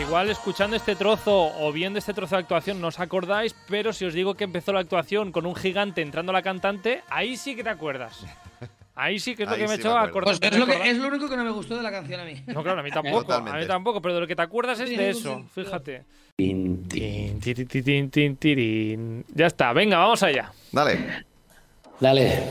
igual escuchando este trozo o viendo este trozo de actuación no os acordáis, pero si os digo que empezó la actuación con un gigante entrando a la cantante, ahí sí que te acuerdas. Ahí sí que es lo Ahí que me sí hecho me acuerdo. acordar. Pues es lo, que, es lo único que no me gustó de la canción a mí. No, claro, a mí tampoco, a mí tampoco, pero de lo que te acuerdas es de eso, fíjate. Ya está, venga, vamos allá. Dale. Dale.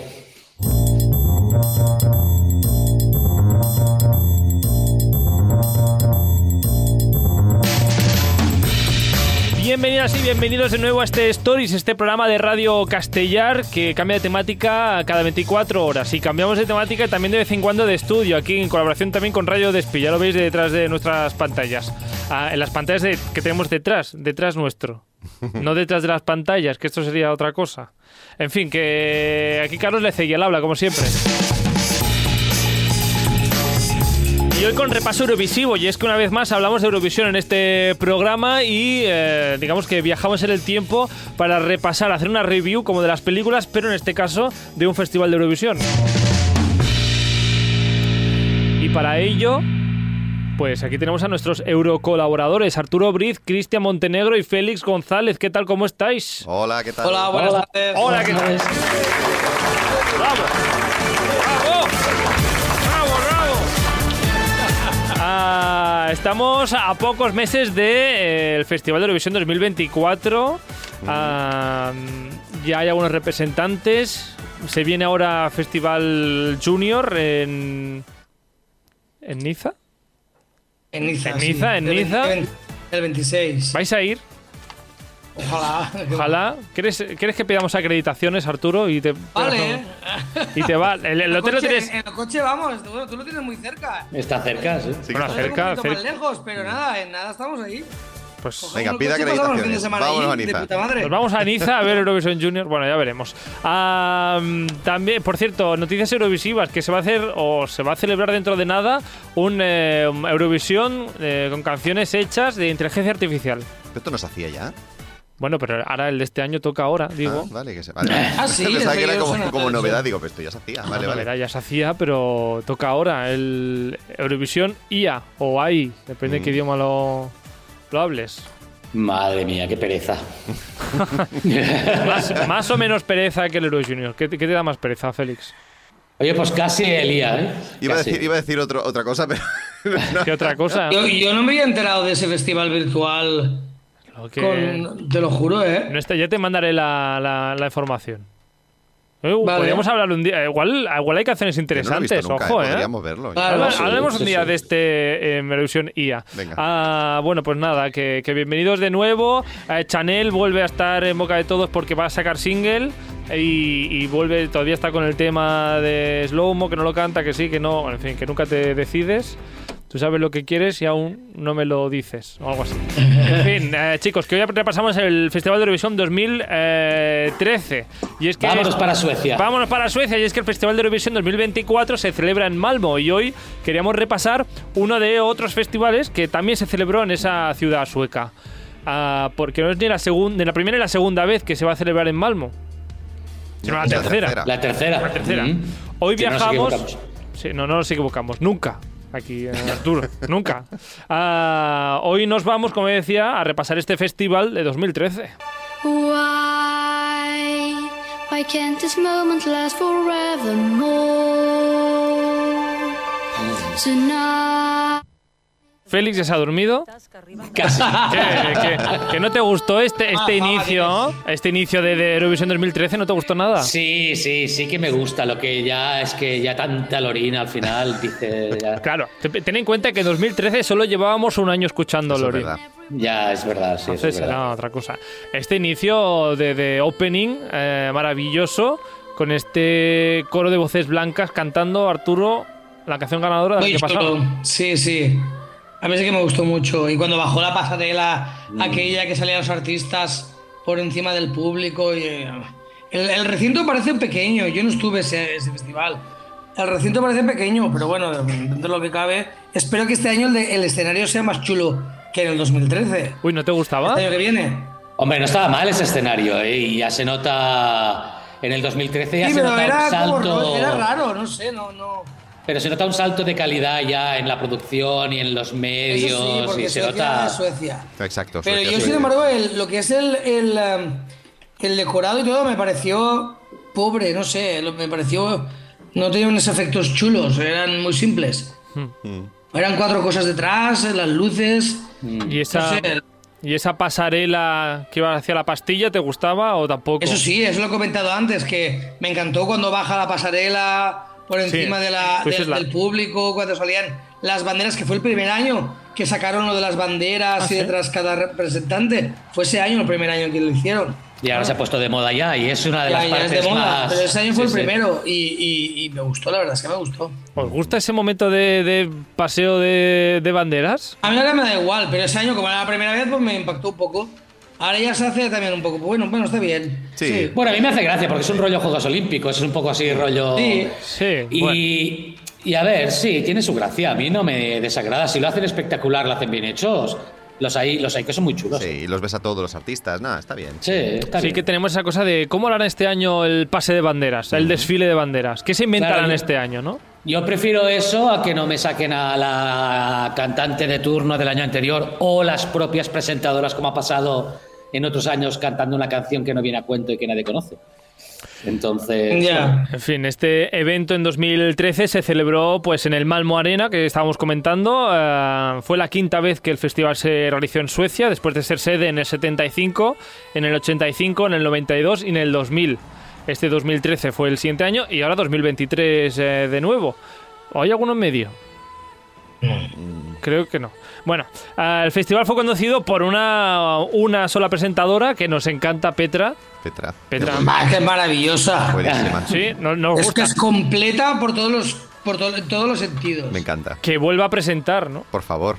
Bienvenidas y bienvenidos de nuevo a este Stories, este programa de Radio Castellar que cambia de temática cada 24 horas. Y cambiamos de temática también de vez en cuando de estudio, aquí en colaboración también con Radio Despi. Ya lo veis detrás de nuestras pantallas. Ah, en las pantallas que tenemos detrás, detrás nuestro. No detrás de las pantallas, que esto sería otra cosa. En fin, que aquí Carlos le seguía el habla, como siempre. Y hoy con repaso Eurovisivo, y es que una vez más hablamos de Eurovisión en este programa y eh, digamos que viajamos en el tiempo para repasar, hacer una review como de las películas, pero en este caso de un festival de Eurovisión. Y para ello, pues aquí tenemos a nuestros eurocolaboradores, Arturo Briz, Cristian Montenegro y Félix González. ¿Qué tal? ¿Cómo estáis? Hola, ¿qué tal? Hola, buenas Hola. tardes. Hola, ¿qué tal? ¡Bravo! ¡Bravo, Estamos a pocos meses del Festival de Eurovisión 2024. Ah, ya hay algunos representantes. Se viene ahora Festival Junior en... ¿En Niza? En Niza. En sí. Niza, en El Niza. 20 El 26. ¿Vais a ir? Ojalá. Ojalá. ¿Quieres, ¿Quieres que pidamos acreditaciones, Arturo? Y te, Vale. Y te va. El, el En hotel lo coche- tienes. En el coche vamos. Bueno, tú lo tienes muy cerca. Está cerca, sí. Sí, Bueno, cerca, un poquito más cerca. lejos, pero nada, en nada estamos ahí. Pues Cogemos Venga, pida coche acreditaciones. semana Vámonos ahí, a Niza. De puta madre. nos vamos a Niza a ver Eurovision Junior. Bueno, ya veremos. También, por cierto, noticias eurovisivas que se va a hacer o se va a celebrar dentro de nada un eh, Eurovisión eh, con canciones hechas de inteligencia artificial. Esto no se hacía ya. Bueno, pero ahora el de este año toca ahora, digo. Ah, vale, que se. Vale. Ah, sí, Pensaba que era como, novedad. Digo, pero esto ya se hacía. Vale, No, vale. verá, ya se hacía, pero toca ahora el Eurovisión IA o AI, depende de qué Mm. idioma lo, lo hables. Madre mía, qué pereza. Más, más o menos pereza que el Euro Junior. ¿Qué, te- qué te da más pereza, Félix? Oye, pues casi el IA, ¿eh? Iba a decir, iba a decir otro- otra cosa, pero. no. ¿Qué otra cosa? Yo, yo no me había enterado de ese festival virtual. Que- Con, te lo juro, ¿eh? no está- ya te mandaré la, la- la información. Eh, Vale. Podríamos hablar un día. Igual, igual hay canciones no interesantes, visto nunca, ojo, eh, ¿eh? Podríamos verlo. Habla- sí, Hablemos sí, un día sí. de este eh, Eurovisión IA. Venga. Ah, bueno, pues nada, que, que bienvenidos de nuevo. Eh, Chanel vuelve a estar en boca de todos porque va a sacar single. Y, y vuelve, todavía está con el tema de Slowmo, que no lo canta, que sí, que no, en fin, que nunca te decides. Tú sabes lo que quieres y aún no me lo dices, o algo así. En fin, eh, chicos, que hoy repasamos el Festival de Eurovisión 2013. Y es que Vámonos para Suecia. Vámonos para Suecia y es que el Festival de Eurovisión 2024 se celebra en Malmo y hoy queríamos repasar uno de otros festivales que también se celebró en esa ciudad sueca. Ah, porque no es ni la, segun- ni la primera ni la segunda vez que se va a celebrar en Malmo, sino la tercera. tercera. La tercera. La tercera. Mm. Hoy Que no nos viajamos. equivocamos. sí, no, no nos equivocamos. Nunca. Aquí en Arturo. nunca. Ah, hoy nos vamos, como decía, a repasar este festival de 2013. Why, why can't this moment last forevermore? Tonight. Félix ya se ha dormido. Casi. ¿Qué, qué- que no te gustó este, este Ah, inicio? Este inicio de, de Eurovisión 2013, ¿no te gustó nada? Sí, sí, sí que me gusta. Lo que ya es que ya tanta lorina al final dice. Ya, Claro, te- ten en cuenta que en 2013 solo llevábamos un año escuchando Eso es Lori. verdad. ya es verdad, sí, eso Entonces es verdad. era otra cosa. Este inicio de, de opening eh, maravilloso, con este coro de voces blancas cantando Arturo, la canción ganadora del año pasado. Sí, sí. A mí sí que me gustó mucho. Y cuando bajó la pasarela, aquella que salían los artistas por encima del público. Y, eh, el, el recinto parece pequeño. Yo no estuve ese, ese festival. El recinto parece pequeño, pero bueno, dentro de lo que cabe. Espero que este año el, de- el escenario sea más chulo que en el 2013. Uy, ¿no te gustaba? El año que viene. Hombre, no estaba mal ese escenario, ¿eh? Y ya se nota. En el 2013 ya Sí, se pero nota era, un como- salto. era raro, no sé, no, no. Pero se nota un salto de calidad ya en la producción y en los medios Eso sí, porque y se Suecia nota. es Suecia. Exacto. Pero Suecia, yo, sin embargo, el- lo que es el, el, um, el decorado y todo me pareció pobre, no sé, me pareció... No tenía unos efectos chulos, eran muy simples. Mm. Eran cuatro cosas detrás, las luces... ¿Y esa, No sé. ¿Y esa pasarela que iba hacia la pastilla te gustaba o tampoco? Eso sí, eso lo he comentado antes, que me encantó cuando baja la pasarela por encima Sí, de la, del, la- del público, cuando salían las banderas, que fue el primer año que sacaron lo de las banderas Ah, y ¿sí? detrás cada representante. Fue ese año el primer año que lo hicieron. Y ahora se ha puesto de moda ya y es una de Ya, las ya es partes de moda, más. pero ese año fue Sí, el sí. primero y, y- y me gustó, la verdad es que me gustó. ¿Os gusta ese momento de, de paseo de, de banderas? A mí ahora me da igual, pero ese año, como era la primera vez, pues me impactó un poco. Ahora ya se hace también un poco, bueno, bueno, está bien. Sí. Bueno, a mí me hace gracia porque es un rollo Juegos Olímpicos, es un poco así rollo. Sí. Sí. Y, bueno. y a ver, sí, tiene su gracia. A mí no me desagrada. Si lo hacen espectacular, lo hacen bien hechos. Los hay, los hay que son muy chulos. Sí, y los ves a todos los artistas. Nada, está bien. Sí, está Sí bien. que tenemos esa cosa de cómo harán este año el pase de banderas, el desfile de banderas. ¿Qué se inventarán Claro, este año, no? Yo prefiero eso a que no me saquen a la cantante de turno del año anterior o las propias presentadoras, como ha pasado en otros años, cantando una canción que no viene a cuento y que nadie conoce. Entonces. En fin, este evento en 2013 se celebró pues en el Malmo Arena que estábamos comentando. Eh, fue la quinta vez que el festival se realizó en Suecia, después de ser sede en el 75, en el 85, en el 92 y en el 2000. Este 2013 fue el siguiente año y ahora 2023 eh, de nuevo. ¿O hay alguno en medio? Creo que no. Bueno, el festival fue conducido por una, una sola presentadora que nos encanta, Petra. Petra. Petra, Ah, que es maravillosa. Buenísima. sí, no- nos Es que es completa por todos los, por to- todos los sentidos. Me encanta. Que vuelva a presentar, ¿no? Por favor.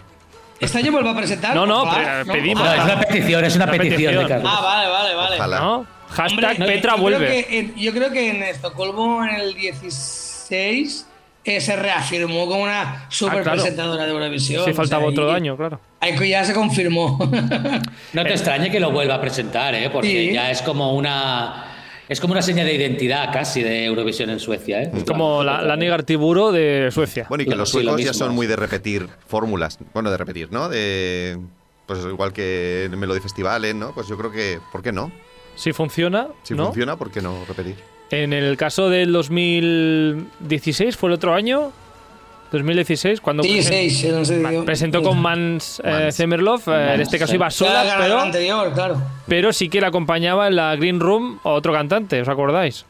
¿Este año vuelve a presentar? No, no, Ojalá, pedimos. No, es una petición, es una, Una petición, petición. Ah, vale, vale, vale. Ojalá. ¿No? Hashtag Hombre, no, Petra yo vuelve. Creo que en- yo creo que en Estocolmo en el 16 eh, se reafirmó como una super Ah, claro. presentadora de Eurovisión. Sí, o faltaba sea, otro y- año, claro. ya se confirmó. No te extrañe que lo vuelva a presentar, ¿eh? porque Sí. ya es como una. Es como una seña de identidad casi de Eurovisión en Suecia. ¿eh? Como la, la Nigar Tiburo de Suecia. Bueno, y que Lo- los sí, lo suecos ya son muy de repetir fórmulas. Bueno, de repetir, ¿no? De. Pues igual que en Melody Festivales, ¿no? Pues yo creo que. ¿Por qué no? Si funciona, Si ¿no? funciona, ¿por qué no repetir? En el caso del 2016, ¿fue el otro año? 2016, cuando sí, presen- seis. no sé, presentó con Mans, eh, Mans. Zemerloff, eh, en Mans, este caso sí. iba sola, la pero, anterior, claro. pero sí que la acompañaba en la Green Room otro cantante, ¿os acordáis?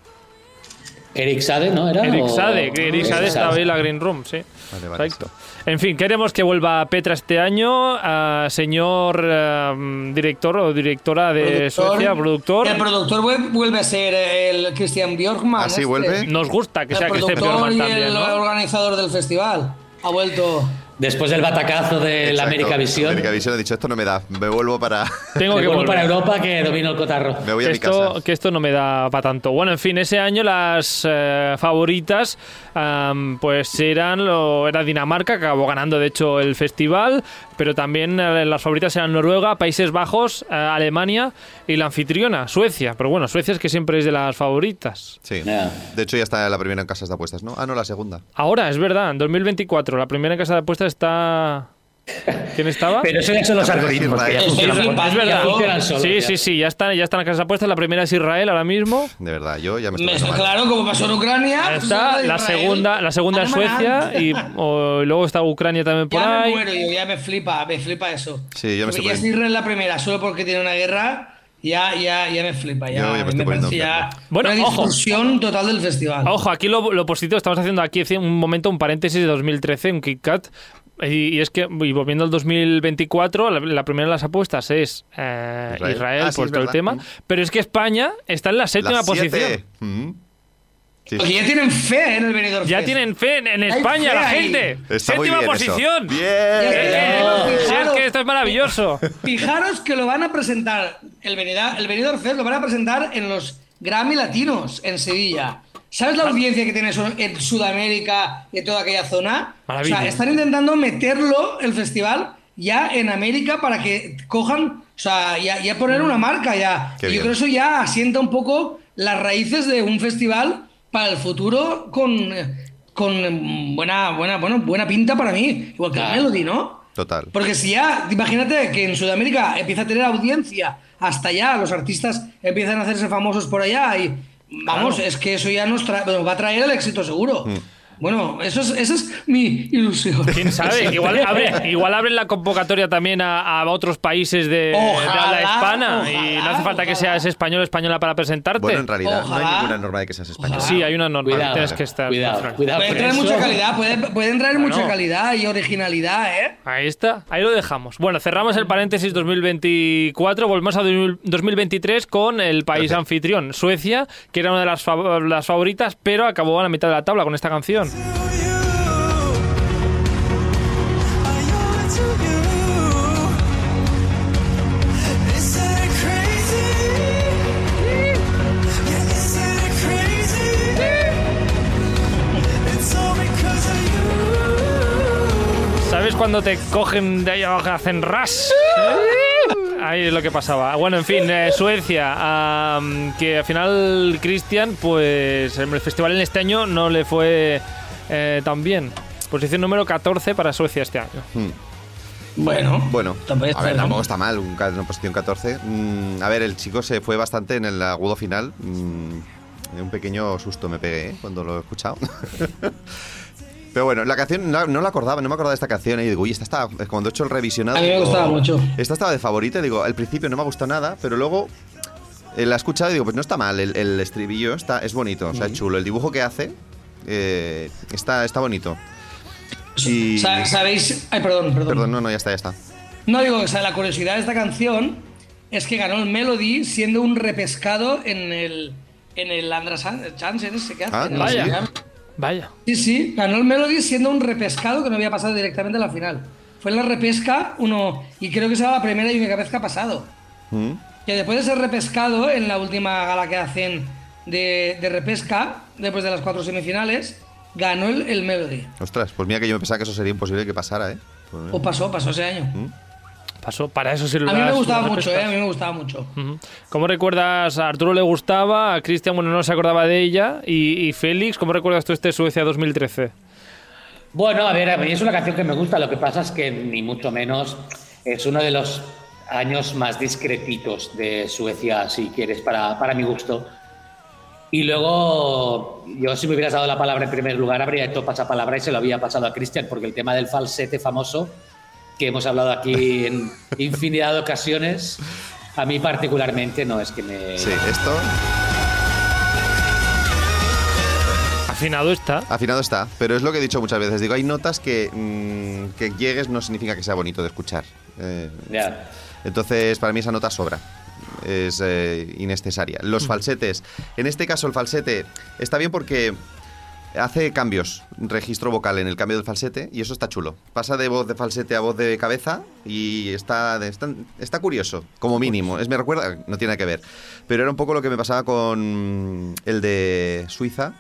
Eric Sade, ¿no? ¿Era? Eric O- Sade, que Eric Sade estaba ahí en la Green Room, sí. Vale, vale, Exacto. En fin, queremos que vuelva Petra este año, ah, señor ah, director o directora de Productor. Suecia, productor. El productor vuel- vuelve a ser el Christian Björkman. ¿Ah, sí, este. vuelve? Nos gusta que el sea productor Björkman y también, el ¿no? organizador del festival. Ha vuelto. Después del batacazo de la. América Visión. América Visión ha dicho, esto no me da. Me vuelvo para. Tengo Me que vuelvo volver. para Europa que domino el cotarro. me voy que a mi esto, casa. que esto no me da para tanto. Bueno, en fin, ese año las eh, favoritas am, pues eran lo, era Dinamarca, que acabó ganando de hecho el festival, pero también eh, las favoritas eran Noruega, Países Bajos, eh, Alemania y la anfitriona, Suecia. Pero bueno, Suecia es que siempre es de las favoritas. Sí. De hecho, ya está la primera en casas de apuestas, ¿no? Ah, no, la segunda. Ahora, es verdad, en 2024, la primera casa de apuestas está... ¿Quién estaba? Pero eso ya son los algoritmos. que ya funcionan, es verdad. ya funcionan solos, Sí, ya. sí, sí, ya están, ya están las casas apuestas. La primera es Israel ahora mismo. De verdad, yo ya me estoy Me- claro, como pasó en Ucrania. Ahí pues está, la segunda, la segunda es. Suecia y o- y luego está Ucrania también por Ya me ahí. muero yo, ya me flipa, me flipa eso. Sí, yo me estoy ya es Israel la primera, solo porque tiene una guerra, ya, ya, ya me flipa. Ya, me parece ya enfermo. Bueno, una ojo. discusión total del festival. Ojo, aquí lo, lo positivo, estamos haciendo aquí un momento, un paréntesis de 2013, un Kit Kat. Y, y es que, y volviendo al 2024, la, la primera de las apuestas es eh, Israel, Israel. Ah, por todo el tema. Mm. Pero es que España está en la séptima posición. Mm. Sí, Porque ya tienen fe en el Benidorm Ya Fest. tienen fe en, España, fe la ahí. gente. Está séptima posición. Bien. Si es Fijaros- que esto es maravilloso. Fijaros que lo van a presentar, el Benidorm, el Benidorm Fest lo van a presentar en los Grammy Latinos en Sevilla. ¿Sabes Ah. la audiencia que tiene en Sudamérica y en toda aquella zona? Maravilla. O sea, están intentando meterlo, el festival, ya en América para que cojan, o sea, ya, ya poner una marca ya. Qué y yo bien. creo que eso ya asienta un poco las raíces de un festival para el futuro con, con mm, buena, buena, bueno, buena pinta para mí. Igual que Claro. Melody, ¿no? Total. Porque si ya, imagínate que en Sudamérica empieza a tener audiencia hasta allá, los artistas empiezan a hacerse famosos por allá y vamos, es que eso ya nos, tra- nos va a traer el éxito seguro. Mm. Bueno, eso es, esa es mi ilusión. ¿Quién sabe? Igual, abre, igual abren la convocatoria también a, a otros países de, de Ojalá, habla hispana y no hace falta que seas español o española para presentarte. Bueno, en realidad no hay ninguna norma de que seas español. sí, hay una norma. Cuidado, tienes que estar. cuidado, cuidado. Pueden traer mucha calidad, pueden, pueden traer mucha calidad y originalidad, ¿eh? Ahí está, ahí lo dejamos. Bueno, cerramos el paréntesis 2024, volvemos a 2023 con el país Perfecto. anfitrión, Suecia, que era una de las, fav- las favoritas, pero acabó a la mitad de la tabla con esta canción. ¿Sabes cuando te cogen de ahí abajo hacen ras? Ahí es lo que pasaba. Bueno, en fin, eh, Suecia, am, que al final Cristian, pues en el festival en este año no le fue eh, tan bien. Posición número 14 para Suecia este año. Bueno, Bueno, tampoco a está ver, mal. tampoco está mal, un una posición 14. Mm, a ver, el chico se fue bastante en el agudo final. Mm, un pequeño susto me pegué ¿eh? cuando lo he escuchado. Pero bueno, la canción no, no la acordaba, no me acordaba de esta canción. Y digo, uy, esta está. Cuando he hecho el revisionado. A mí me digo, gustaba mucho. Esta estaba de favorita. Digo, al principio no me gustado nada, pero luego eh, la he escuchado y digo, pues no está mal. El, el estribillo está, es bonito, o sea, es chulo. El dibujo que hace eh, está, está bonito. Y- Sa- ¿Sabéis? Ay, perdón, perdón. Perdón, no, no, ya está, ya está. No digo, o sea, la curiosidad de esta canción es que ganó el Melody siendo un repescado en el en el Andras Chansen ese que hace. Ah, en el no Vaya. Sí, sí, ganó el Melody siendo un repescado que no había pasado directamente a la final. Fue en la repesca uno y creo que será la primera y única vez que ha pasado. Mm. Que después de ser repescado en la última gala que hacen de, de repesca, después de las cuatro semifinales, ganó el, el Melody. Ostras, pues mira que yo me pensaba que eso sería imposible que pasara, ¿eh? Pues. O pasó, pasó ese año. Pasó, para eso sirve A mí me gustaba mucho, eh, a mí me gustaba mucho. ¿Cómo recuerdas? A Arturo le gustaba, a Cristian, bueno, no se acordaba de ella. Y, y Félix, ¿cómo recuerdas tú este Suecia 2013? Bueno, a ver, a mí es una canción que me gusta, lo que pasa es que ni mucho menos es uno de los años más discretitos de Suecia, si quieres, para, para mi gusto. Y luego, yo si me hubieras dado la palabra en primer lugar, habría hecho pasapalabra y se lo había pasado a Cristian, porque el tema del falsete famoso, que hemos hablado aquí en infinidad de ocasiones, a mí particularmente no es que me... Sí, esto Afinado está. afinado está, pero es lo que he dicho muchas veces. Digo, hay notas que mm, que llegues no significa que sea bonito de escuchar. Eh, Ya. entonces, para mí esa nota sobra. Es eh, innecesaria. Los falsetes. En este caso, el falsete está bien porque hace cambios, registro vocal en el cambio del falsete, y eso está chulo. Pasa de voz de falsete a voz de cabeza y está, está, está curioso, como mínimo. Es, me recuerda, no tiene que ver, pero era un poco lo que me pasaba con el de Suiza,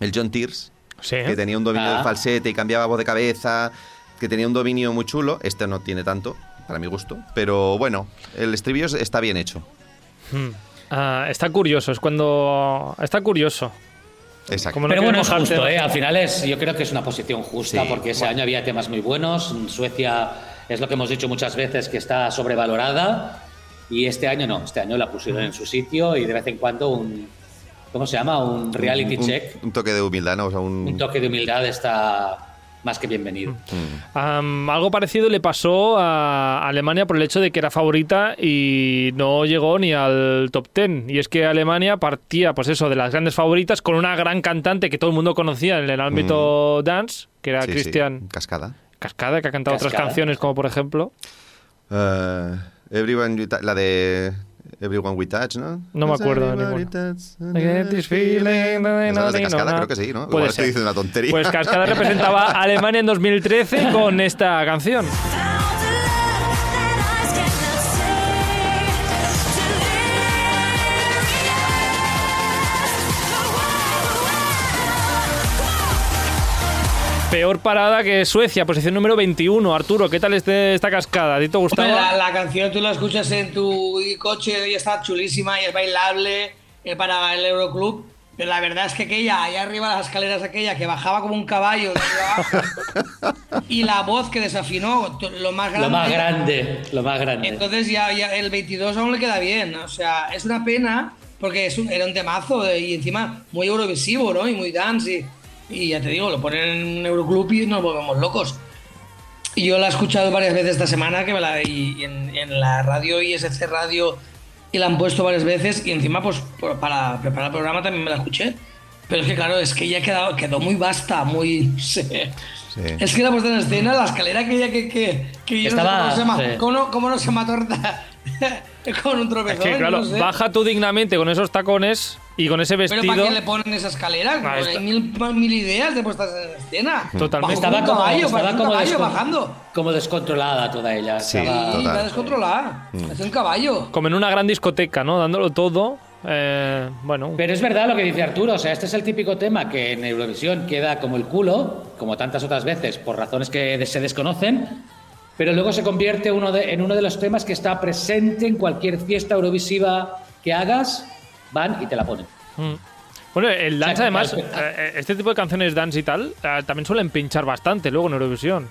el John Tears, Sí. que tenía un dominio Ah. del falsete y cambiaba voz de cabeza, que tenía un dominio muy chulo. Este no tiene tanto, para mi gusto, pero bueno, el estribillo está bien hecho. Mm. Ah, está curioso, es cuando. Está curioso. Exacto. Como no Pero bueno, es justo. ¿eh? Al final es, yo creo que es una posición justa Sí, porque ese bueno. año había temas muy buenos. Suecia es lo que hemos dicho muchas veces que está sobrevalorada y este año no. Este año la pusieron en su sitio y de vez en cuando un, ¿cómo se llama? Un reality Un- check, Un, toque de humildad, ¿no? O sea, un... un toque de humildad está más que bienvenido. Am, algo parecido le pasó a Alemania por el hecho de que era favorita y no llegó ni al top 10. Y es que Alemania partía, pues eso, de las grandes favoritas con una gran cantante que todo el mundo conocía en el ámbito dance, que era Sí, sí, Christian Cascada. Cascada, que ha cantado otras canciones, como por ejemplo. Eh, everyone la de Everyone We Touch, ¿no? No me acuerdo de Everybody ninguna. touch- I get this feeling, ¿Esa es de Cascada? Creo que sí, ¿no? Puede Igual estoy ser. diciendo una tontería. Pues Cascada representaba a Alemania en 2013 con esta canción. Peor parada que Suecia, posición número 21. Arturo, ¿qué tal este, esta cascada? ¿A ti te Hombre, gustaba? la, la canción tú la escuchas en tu coche y está chulísima y es bailable eh, para el Euroclub, Pero la verdad es que aquella, ahí arriba de las escaleras aquella, que bajaba como un caballo abajo, y la voz que desafinó, lo más grande. Lo más grande, lo más grande. Entonces ya, ya el 22 aún le queda bien. O sea, es una pena porque es un- era un temazo de- y encima muy eurovisivo, ¿no? Y muy dance. Y, y ya te digo, lo ponen en un Euroclub y nos volvemos locos. Y yo la he escuchado varias veces esta semana que me la, y, y en, en la radio ISC Radio y la han puesto varias veces y encima pues por- para preparar el programa también me la escuché. Pero es que claro, es que ya quedó, quedó muy vasta, muy... no sé. Sí. Es que la puesta en escena, la escalera aquella que, que, que yo Estaba- no sé cómo, se ma- sí. cómo no, cómo no se mató con un Es tropezón. que, yo claro, no sé. baja tú dignamente con esos tacones y con ese Pero ¿para vestido. qué le ponen esa escalera? Ah, está- hay mil, mil ideas de puestas en escena. Totalmente. Estaba un como, caballo, estaba como, caballo descon- bajando. como descontrolada toda ella. Sí, Estaba- total. está descontrolada. Mm. Es un caballo. Como en una gran discoteca, ¿no? Dándolo todo. Eh, bueno, Pero es verdad lo que dice Arturo, o sea, este es el típico tema que en Eurovisión queda como el culo, como tantas otras veces, por razones que se desconocen, pero luego se convierte uno de- en uno de los temas que está presente en cualquier fiesta eurovisiva que hagas, van y te la ponen. Mm. Bueno, el O sea, dance, además, eh, este tipo de canciones dance y tal, eh, también suelen pinchar bastante luego en Eurovisión.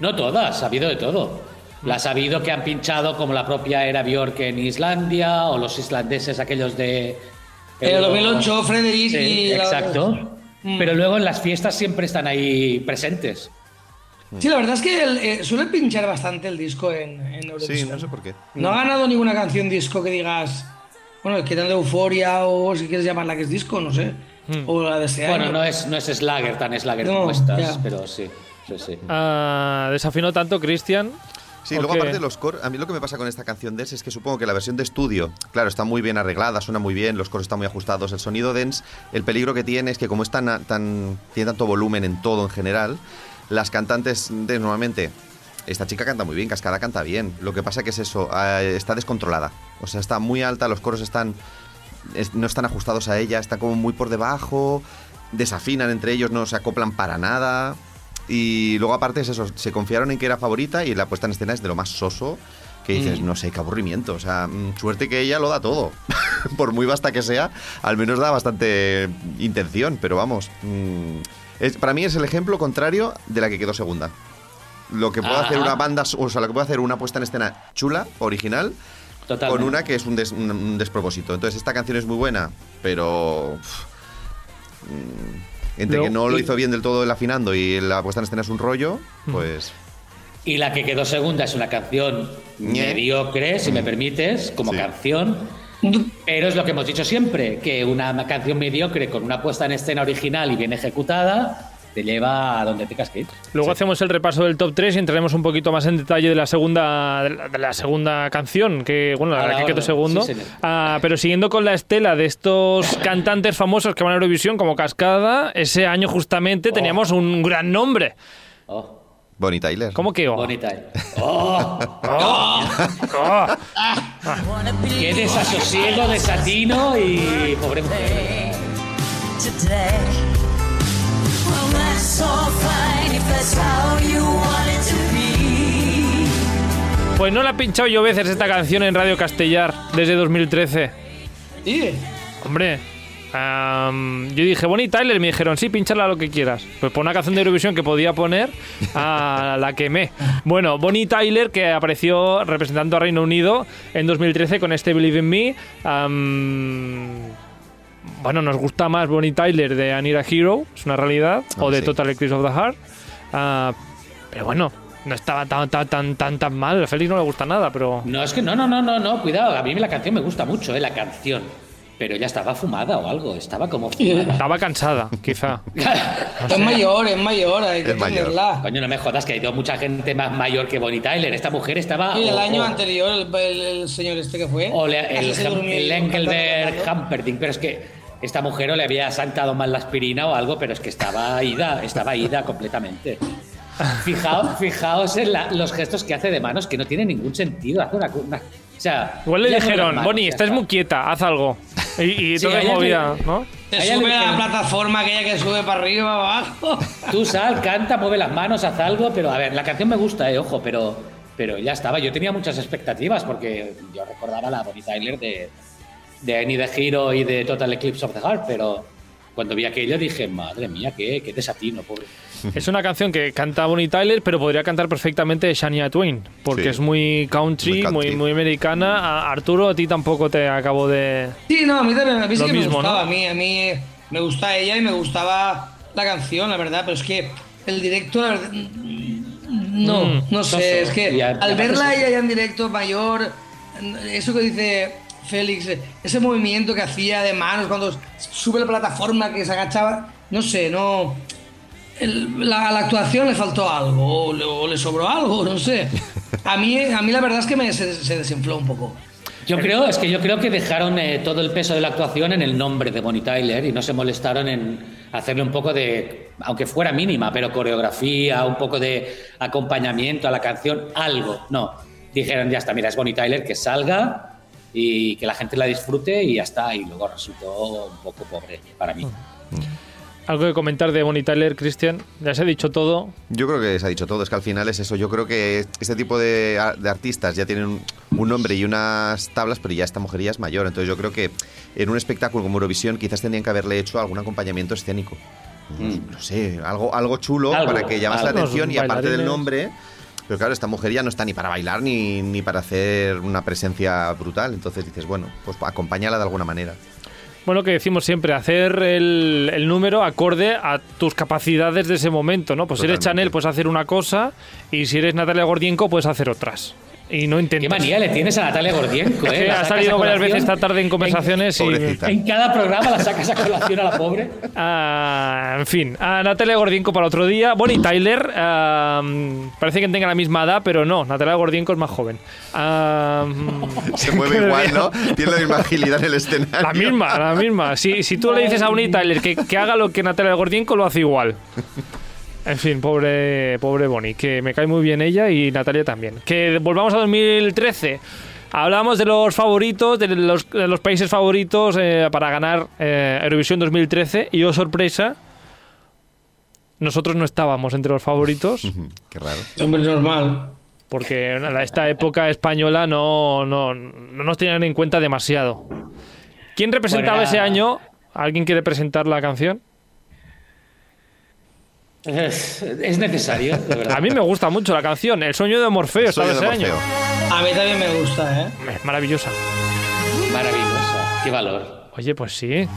No todas, ha habido de todo. Las ha habido que han pinchado como la propia Era Björk en Islandia o los islandeses aquellos de... El 2008, Frederic Sí, y... la- exacto. Mm. Pero luego en las fiestas siempre están ahí presentes. Sí, la verdad es que el- eh, suele pinchar bastante el disco en, en Eurovisión. Sí, no sé por qué. No ha ganado ninguna canción disco que digas, bueno, que tan de euforia o si quieres llamarla que es disco, no sé. O la de este Bueno, año. no es, no es Slager tan Slager No, como estas, ya. pero sí. sí, sí. Ah, desafinó tanto Cristian. Sí, ¿O luego qué? aparte de los coros, a mí lo que me pasa con esta canción Dance es que supongo que la versión de estudio, claro, está muy bien arreglada, suena muy bien, los coros están muy ajustados, el sonido Dance, el peligro que tiene es que como es tan, tan tiene tanto volumen en todo en general, las cantantes de normalmente esta chica canta muy bien, Cascada canta bien. Lo que pasa que es eso, eh, está descontrolada. O sea, está muy alta, los coros están es- no están ajustados a ella, están como muy por debajo, desafinan entre ellos, no se acoplan para nada. Y luego aparte es eso, se confiaron en que era favorita y la puesta en escena es de lo más soso que dices, no sé, qué aburrimiento. O sea, mm, suerte que ella lo da todo. por muy vasta que sea, al menos da bastante intención, pero vamos. mm, es, para mí es el ejemplo contrario de la que quedó segunda. Lo que puede Ajá. hacer una banda, o sea, lo que puede hacer una puesta en escena chula, original, Totalmente. con una que es un, des- un- un despropósito. Entonces, esta canción es muy buena, pero. mm, entre Luego- que no lo y- hizo bien del todo el afinando y la puesta en escena es un rollo, pues. Y la que quedó segunda es una canción mediocre, si me permites, como Sí. canción. Pero es lo que hemos dicho siempre, que una canción mediocre con una puesta en escena original y bien ejecutada te lleva a donde tengas que ir. Luego hacemos el repaso del top 3 y entraremos un poquito más en detalle de la segunda de la, de la segunda canción, que bueno, la la que quedó segundo. sí. Ah, pero siguiendo con la estela de estos cantantes famosos que van a Eurovisión como Cascada, ese año justamente teníamos un gran nombre. Oh, Bonnie Tyler. ¿Cómo que? oh? bonita. eh. Oh, Oh. qué desasosiego, desatino y pobre mujer. Pues no la he pinchado yo veces esta canción en Radio Castellar desde 2013. Sí. Hombre, yo dije, Bonnie Tyler, y me dijeron, sí, pincharla lo que quieras. Pues por una canción de Eurovisión que podía poner, a la quemé. Bueno, Bonnie Tyler, que apareció representando a Reino Unido en 2013 con este Believe in Me. Bueno, nos gusta más Bonnie Tyler de Anira Hero, es una realidad, o Hombre, de sí. Total Eclipse of the Heart. Ah, pero bueno, no estaba tan, tan, tan, tan, tan mal. A Félix no le gusta nada, pero... No, es que no, no, no, no, no, cuidado. A mí la canción me gusta mucho, eh, la canción. Pero ya estaba fumada o algo, estaba como fumada. Estaba cansada, quizá. Es mayor, es mayor, hay que Es mayor. Coño, no me jodas que ha ido mucha gente más mayor que Bonnie Tyler. Esta mujer estaba. Y el o- año o- anterior, el, el- el señor este que fue. O le- el, el Engelberg. Humperdinck, pero es que esta mujer o le había santado mal la aspirina o algo, pero es que estaba ida, estaba ida completamente. Fijaos, fijaos en la- los gestos que hace de manos que no tienen ningún sentido. Hace una, una- o sea, Igual le dijeron, Bonnie, estás está. muy quieta, haz algo. Y, y Sí, todo es movida, que- ¿no? Te sube le a la plataforma aquella que sube para arriba, abajo. Tú sal, canta, mueve las manos, haz algo, pero a ver, la canción me gusta, eh, ojo, pero, pero ya estaba. Yo tenía muchas expectativas porque yo recordaba la Bonnie Tyler de, de Any the Hero y de Total Eclipse of the Heart, pero, cuando vi aquello dije, madre mía, qué, qué desatino, pobre. Es una canción que canta Bonnie Tyler, pero podría cantar perfectamente Shania Twain, porque Sí. es muy country, Muy muy, country. muy, americana. A- Arturo, a ti tampoco te acabo de... Sí, no, a mí también, a mí sí que mismo, me gustaba. ¿no? A mí, a mí me gusta ella y me gustaba la canción, la verdad, pero es que el directo, la verdad, no, Mm, no sé, soso. es que al verla ella ya en directo mayor, eso que dice Félix, ese movimiento que hacía de manos cuando sube la plataforma, que se agachaba, no sé, no... el- la, a la actuación le faltó algo o le, o le sobró algo, no sé. A mí, a mí la verdad es que me, se, se desinfló un poco. Yo creo, es que yo creo que dejaron eh, todo el peso de la actuación en el nombre de Bonnie Tyler y no se molestaron en hacerle un poco de, aunque fuera mínima, pero coreografía, un poco de acompañamiento a la canción, algo. No, dijeron ya está, mira, es Bonnie Tyler, que salga y que la gente la disfrute y ya está. Y luego resultó un poco pobre para mí. Algo que comentar de Bonnie Tyler, Cristian. Ya se ha dicho todo. Yo creo que se ha dicho todo, es que al final es eso. Yo creo que este tipo de, a- de artistas ya tienen un, un nombre y unas tablas, pero ya esta mujer ya es mayor. Entonces yo creo que en un espectáculo como Eurovisión quizás tendrían que haberle hecho algún acompañamiento escénico. Mm. No sé, algo, algo chulo Algo, para que llamase la atención y aparte del nombre... Pero claro, esta mujer ya no está ni para bailar ni, ni para hacer una presencia brutal. Entonces dices, bueno, pues acompáñala de alguna manera. Bueno, que decimos siempre, hacer el, el número acorde a tus capacidades de ese momento, ¿no? Pues si eres. Chanel, puedes hacer una cosa, y si eres Natalia Gordienko, puedes hacer otras. Y no intentes. Qué manía le tienes a Natalia Gordienko, ¿eh? La ha salido varias veces esta tarde en conversaciones y... Pobrecita. En cada programa la sacas a colación a la pobre. Ah, en fin, a Natalia Gordienko para otro día. Bonnie Tyler, ah, parece que tenga la misma edad, pero no, Natalia Gordienko es más joven. Ah, Se mueve igual, ¿no? Tiene la misma agilidad en el escenario. La misma, la misma. Si, si tú le dices a Bonnie Tyler que, que haga lo que Natalia Gordienko, lo hace igual. En fin, pobre, pobre Bonnie, que me cae muy bien ella y Natalia también. Que volvamos a 2013. Hablamos de los favoritos, de los, de los países favoritos eh, para ganar eh, Eurovisión 2013 y oh sorpresa, nosotros no estábamos entre los favoritos Qué raro. Hombre, normal. porque en esta época española no, no, no nos tenían en cuenta demasiado. ¿Quién representaba Bueno, ese año? ¿Alguien quiere presentar la canción? Es, es necesario, de verdad. A mí me gusta mucho la canción. El sueño de Morfeo estaba Sueño ese de año. A mí también me gusta, ¿eh? Es maravillosa. Maravillosa. Qué valor. Oye, pues sí.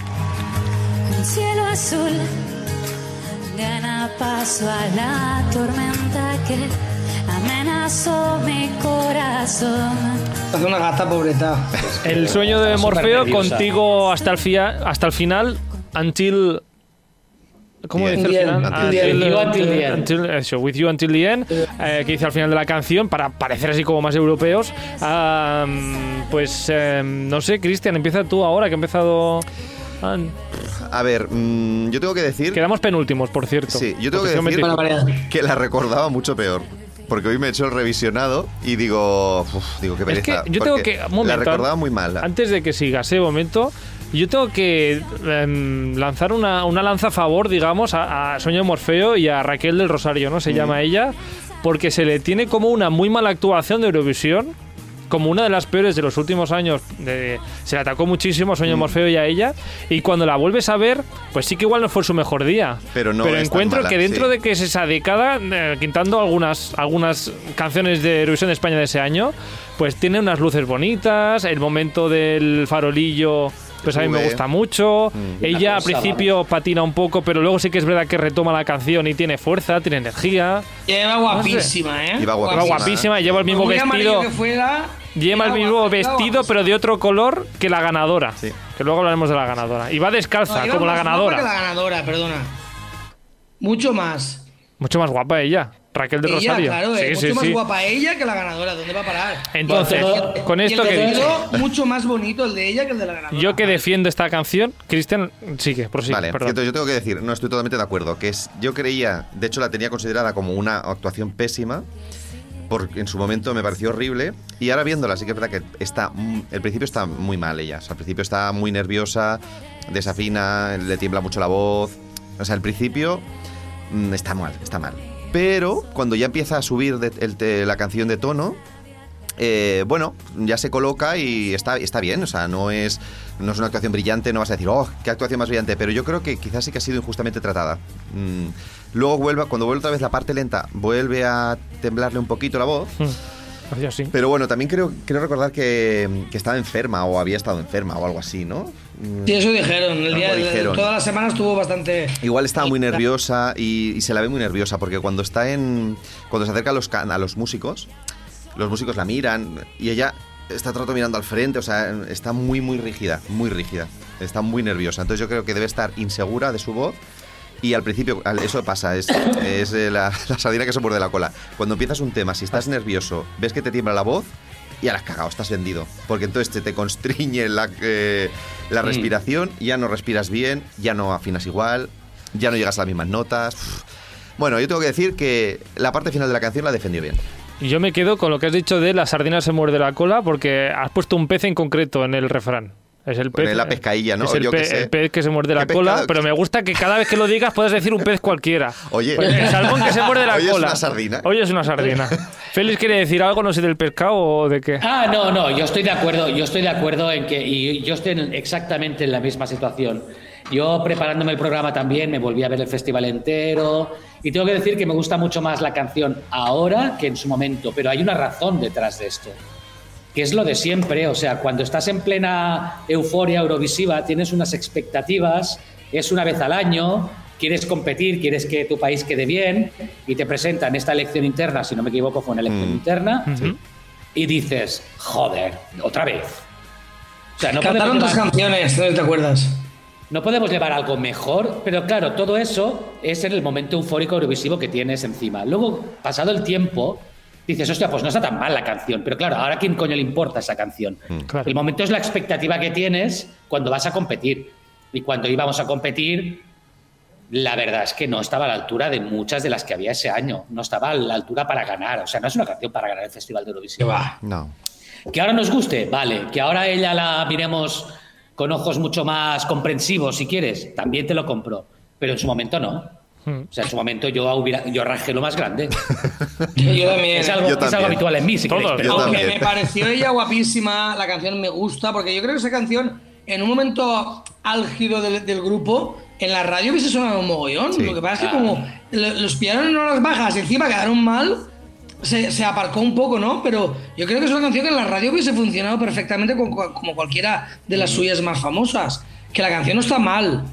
Un cielo azul gana paso a la tormenta que amenazó mi corazón. Hace una gata pobreta. El sueño de Morfeo contigo hasta el, fia- hasta el final. Until. ¿Cómo dice el final? Until the end. With you until the end. until- eso, with you until the end. eh, que dice al final de la canción, para parecer así como más europeos. Ah, pues eh, no sé, Cristian, empieza tú ahora que ha empezado. A ver, mm, yo tengo que decir quedamos penúltimos, por cierto. Sí, yo tengo que decir- 25. Para variar. que la recordaba mucho peor. Porque hoy me he hecho el revisionado y digo, uf, digo qué Es que pereza. yo tengo que. un momento, la recordaba muy mal. Antes de que sigas ese momento, yo tengo que em, lanzar una, una lanza a favor, digamos, a, a Morfeo y a Raquel del Rosario, ¿no? Se llama ella, porque se le tiene como una muy mala actuación de Eurovisión. Como una de las peores de los últimos años, se le atacó muchísimo a de Morfeo y a ella. Y cuando la vuelves a ver, pues sí que igual no fue su mejor día. Pero no tan encuentro mala, que dentro sí. de que es esa década, eh, quitando algunas, algunas canciones de Eurovisión de España de ese año, pues tiene unas luces bonitas, el momento del farolillo, pues a mí me gusta mucho. Mm. Ella al principio patina un poco, pero luego sí que es verdad que retoma la canción y tiene fuerza, tiene energía. Lleva guapísima, ¿eh? Iba Va guapísima. guapísima, lleva el mismo muy amarillo vestido. que fuera, Lleva el mismo guapa- vestido, pero de otro color que la ganadora. Sí. Que luego hablaremos de la ganadora. Y va descalza, No, como la ganadora. que la ganadora, perdona. Mucho más. Mucho más guapa ella, Raquel de ella, Rosario. claro, sí, es sí, mucho más sí. guapa ella que la ganadora. ¿Dónde va a parar? Entonces, Bueno, con Y esto el que vestido, mucho más bonito el de ella que el de la ganadora. yo que defiendo esta canción, Cristian, sigue, prosigue, Vale, perdón. entonces yo tengo que decir, no estoy totalmente de acuerdo, que es, yo creía, de hecho la tenía considerada como una actuación pésima, porque en su momento me pareció horrible, y ahora viéndola sí que es verdad que está, mm, el principio está muy mal ella, o sea, al principio está muy nerviosa, desafina, le tiembla mucho la voz, o sea, al principio mm, está mal, está mal. Pero cuando ya empieza a subir la canción de tono, eh, bueno, ya se coloca y está, está bien, o sea, no es, no es una actuación brillante, no vas a decir, oh, qué actuación más brillante, pero yo creo que quizás sí que ha sido injustamente tratada. Mm, Luego vuelve, cuando vuelve otra vez la parte lenta, vuelve a temblarle un poquito la voz. Hmm. Hacía así. Pero bueno, también creo, creo recordar que, que estaba enferma o había estado enferma o algo así, ¿no? Sí, eso dijeron. El día, dijeron. Todas las semanas estuvo bastante. Igual estaba muy nerviosa y, y se la ve muy nerviosa porque cuando está en. Cuando se acerca a los, a los músicos, los músicos la miran y ella está todo el rato mirando al frente, o sea, está muy, muy rígida, muy rígida. Está muy nerviosa. Entonces yo creo que debe estar insegura de su voz. Y al principio, eso pasa, es, es eh, la, la sardina que se muerde la cola. Cuando empiezas un tema, si estás nervioso, ves que te tiembla la voz, ya la has cagado, estás vendido. Porque entonces te, te constriñe la, eh, la Mm. respiración, ya no respiras bien, ya no afinas igual, ya no llegas a las mismas notas. Uf. Bueno, yo tengo que decir que la parte final de la canción la defendió bien. Y yo me quedo con lo que has dicho de la sardina se muerde la cola porque has puesto un pez en concreto en el refrán. Es el pez. La pescadilla, ¿no? Es el, Yo sé. el pez que se muerde la ¿Qué cola, pescado? pero me gusta que cada vez que lo digas puedas decir un pez cualquiera. Oye. Pues el salmón que se muerde la Hoy es cola. una sardina. Hoy es una sardina. Félix quiere decir algo, no sé, del pescado o de qué. Ah, no, no, yo estoy de acuerdo, yo estoy de acuerdo en que, y yo estoy en- exactamente en la misma situación. Yo preparándome el programa también me volví a ver el festival entero y tengo que decir que me gusta mucho más la canción ahora que en su momento, pero hay una razón detrás de esto, que es lo de siempre, o sea, cuando estás en plena euforia eurovisiva tienes unas expectativas, es una vez al año, quieres competir, quieres que tu país quede bien y te presentan esta elección interna, si no me equivoco fue una elección Mm. interna, y dices, joder, otra vez. O sea, no Cantaron dos canciones, no te acuerdas. no podemos llevar algo mejor, pero claro, todo eso es en el momento eufórico eurovisivo que tienes encima. Luego, pasado el tiempo, dices, hostia, pues no está tan mal la canción, pero claro, ahora a quién coño le importa esa canción. Claro. El momento es la expectativa que tienes cuando vas a competir. Y cuando íbamos a competir, la verdad es que no estaba a la altura de muchas de las que había ese año. No estaba a la altura para ganar. O sea, no es una canción para ganar el Festival de Que Eurovisión. va. No. Que ahora nos guste, vale. Que ahora ella la miremos con ojos mucho más comprensivos, si quieres, también te lo compro. Pero en su momento no. Hmm. O sea, en su momento yo, hubiera, yo rajé lo más grande. Yo también. Es algo, Yo es algo habitual en mí, si Todos. queréis, pero- Yo Aunque también. me pareció ella guapísima, la canción me gusta, porque yo creo que esa canción, en un momento álgido del, del grupo, en la radio hubiese sonado un mogollón. Sí. Lo que pasa es que Ah. como lo- los pillaron en horas bajas y encima quedaron mal, se, se aparcó un poco, ¿no? Pero yo creo que es una canción que en la radio hubiese funcionado perfectamente como cualquiera de las suyas más famosas. Que la canción no está mal,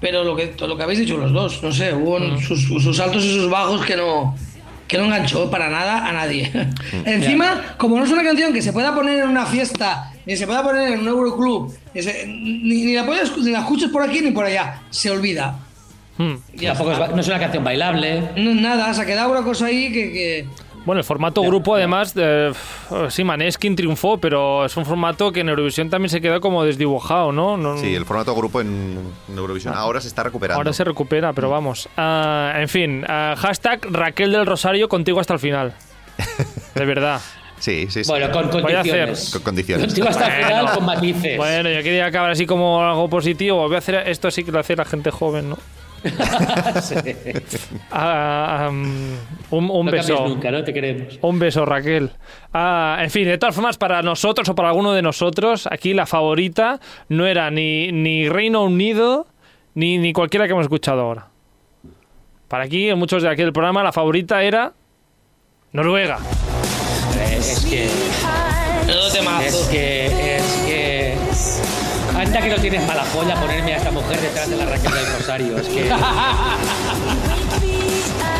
pero lo que, todo lo que habéis dicho los dos, no sé, hubo un- sus, sus altos y sus bajos que no, que no enganchó para nada a nadie. Encima, como no es una canción que se pueda poner en una fiesta, ni se pueda poner en un Euroclub, ni, se- ni- ni la, puedes, ni la escuches por aquí ni por allá, se olvida. Hmm. Ya Tampoco es, no es una canción bailable. No, nada, se ha quedado una cosa ahí que... que- Bueno, el formato grupo, además, eh, sí, Maneskin triunfó, pero es un formato que en Eurovisión también se quedó como desdibujado, ¿no? No- Sí, el formato grupo en, en Eurovisión ahora se está recuperando. Ahora se recupera, pero vamos. Ah, en fin, ah, hashtag Raquel del Rosario contigo hasta el final. De verdad. Sí, sí, sí. Bueno, con Voy a hacer- condiciones. Con condiciones. Contigo hasta el final, con matices. Bueno, yo quería acabar así como algo positivo. Voy a hacer esto sí que lo hace la gente joven, ¿no? Sí. Ah, um, un, un no beso. cambies nunca, ¿no? Te queremos. Un beso, Raquel. Ah, en fin, de todas formas, para nosotros o para alguno de nosotros, aquí la favorita no era ni, ni Reino Unido ni, ni cualquiera que hemos escuchado ahora. Para aquí, en muchos de aquí del programa, la favorita era Noruega. Es que. Menudo temazo. Es que. Es que. Anda que no tienes mala polla ponerme a esta mujer detrás de la Raquel del Rosario. Es que.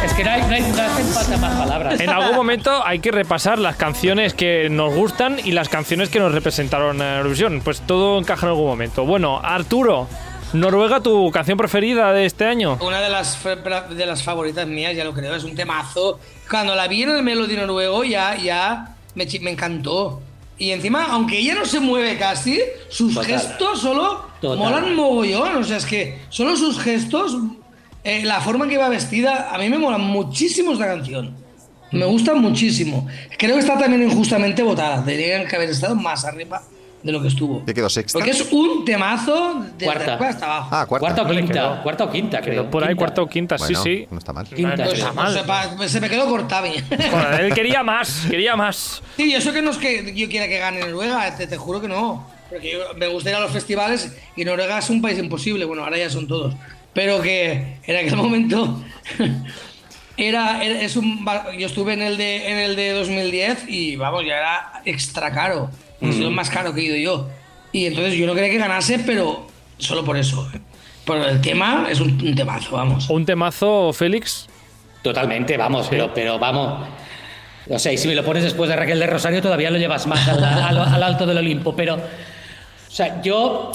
Es que no, hay, no, hay- no hacen falta más palabras. En algún momento hay que repasar las canciones que nos gustan y las canciones que nos representaron en Eurovisión. Pues todo encaja en algún momento. Bueno, Arturo, Noruega, tu canción preferida de este año. Una de las, de las favoritas mías, ya lo creo, es un temazo. Cuando la vi en el Melody Noruego ya, ya me, me encantó. Y encima, aunque ella no se mueve casi, sus Total. gestos solo Total. molan mogollón. O sea, es que solo sus gestos, eh, la forma en que va vestida, a mí me mola muchísimo esta canción. Me gusta muchísimo. Creo que está también injustamente votada. Tendrían que haber estado más arriba de lo que estuvo. ¿Ya quedó sexta? Porque es un temazo desde Cuarta. hasta abajo. Ah, cuarta. Cuarta o quinta, quedó. cuarta o quinta, creo. Por ahí cuarta o quinta, Bueno, sí, sí. No está mal. Quinta, sí. está mal. se me quedó corta a mí. Joder, él quería más, quería más. Sí, eso que no es que yo quiera que gane Noruega, te, te juro que no. Porque yo- me gusta ir a los festivales y Noruega es un país imposible. Bueno, ahora ya son todos. Pero que en aquel momento era, era- es un yo estuve en el de en el de 2010 y vamos, ya era extra caro. Ha sido el más caro que he ido yo. Y entonces yo no quería que ganase, pero solo por eso. Pero el tema es un, un temazo, vamos. Un temazo, Félix. Totalmente, vamos, pero, pero vamos. O sea, y si me lo pones después de Raquel de Rosario, todavía lo llevas más al, al- al alto del Olimpo. Pero, o sea, yo.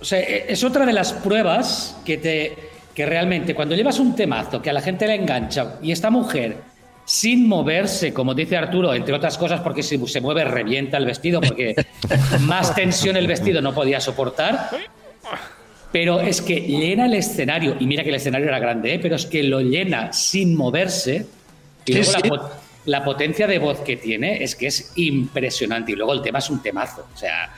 O sea, e- es otra de las pruebas que te. que realmente cuando llevas un temazo que a la gente le engancha y esta mujer sin moverse, como dice Arturo, entre otras cosas porque si se mueve revienta el vestido, porque más tensión el vestido no podía soportar. Pero es que llena el escenario, y mira que el escenario era grande, ¿eh? pero es que lo llena sin moverse. Y luego sí. La, pot- la potencia de voz que tiene es que es impresionante. Y luego el tema es un temazo. O sea,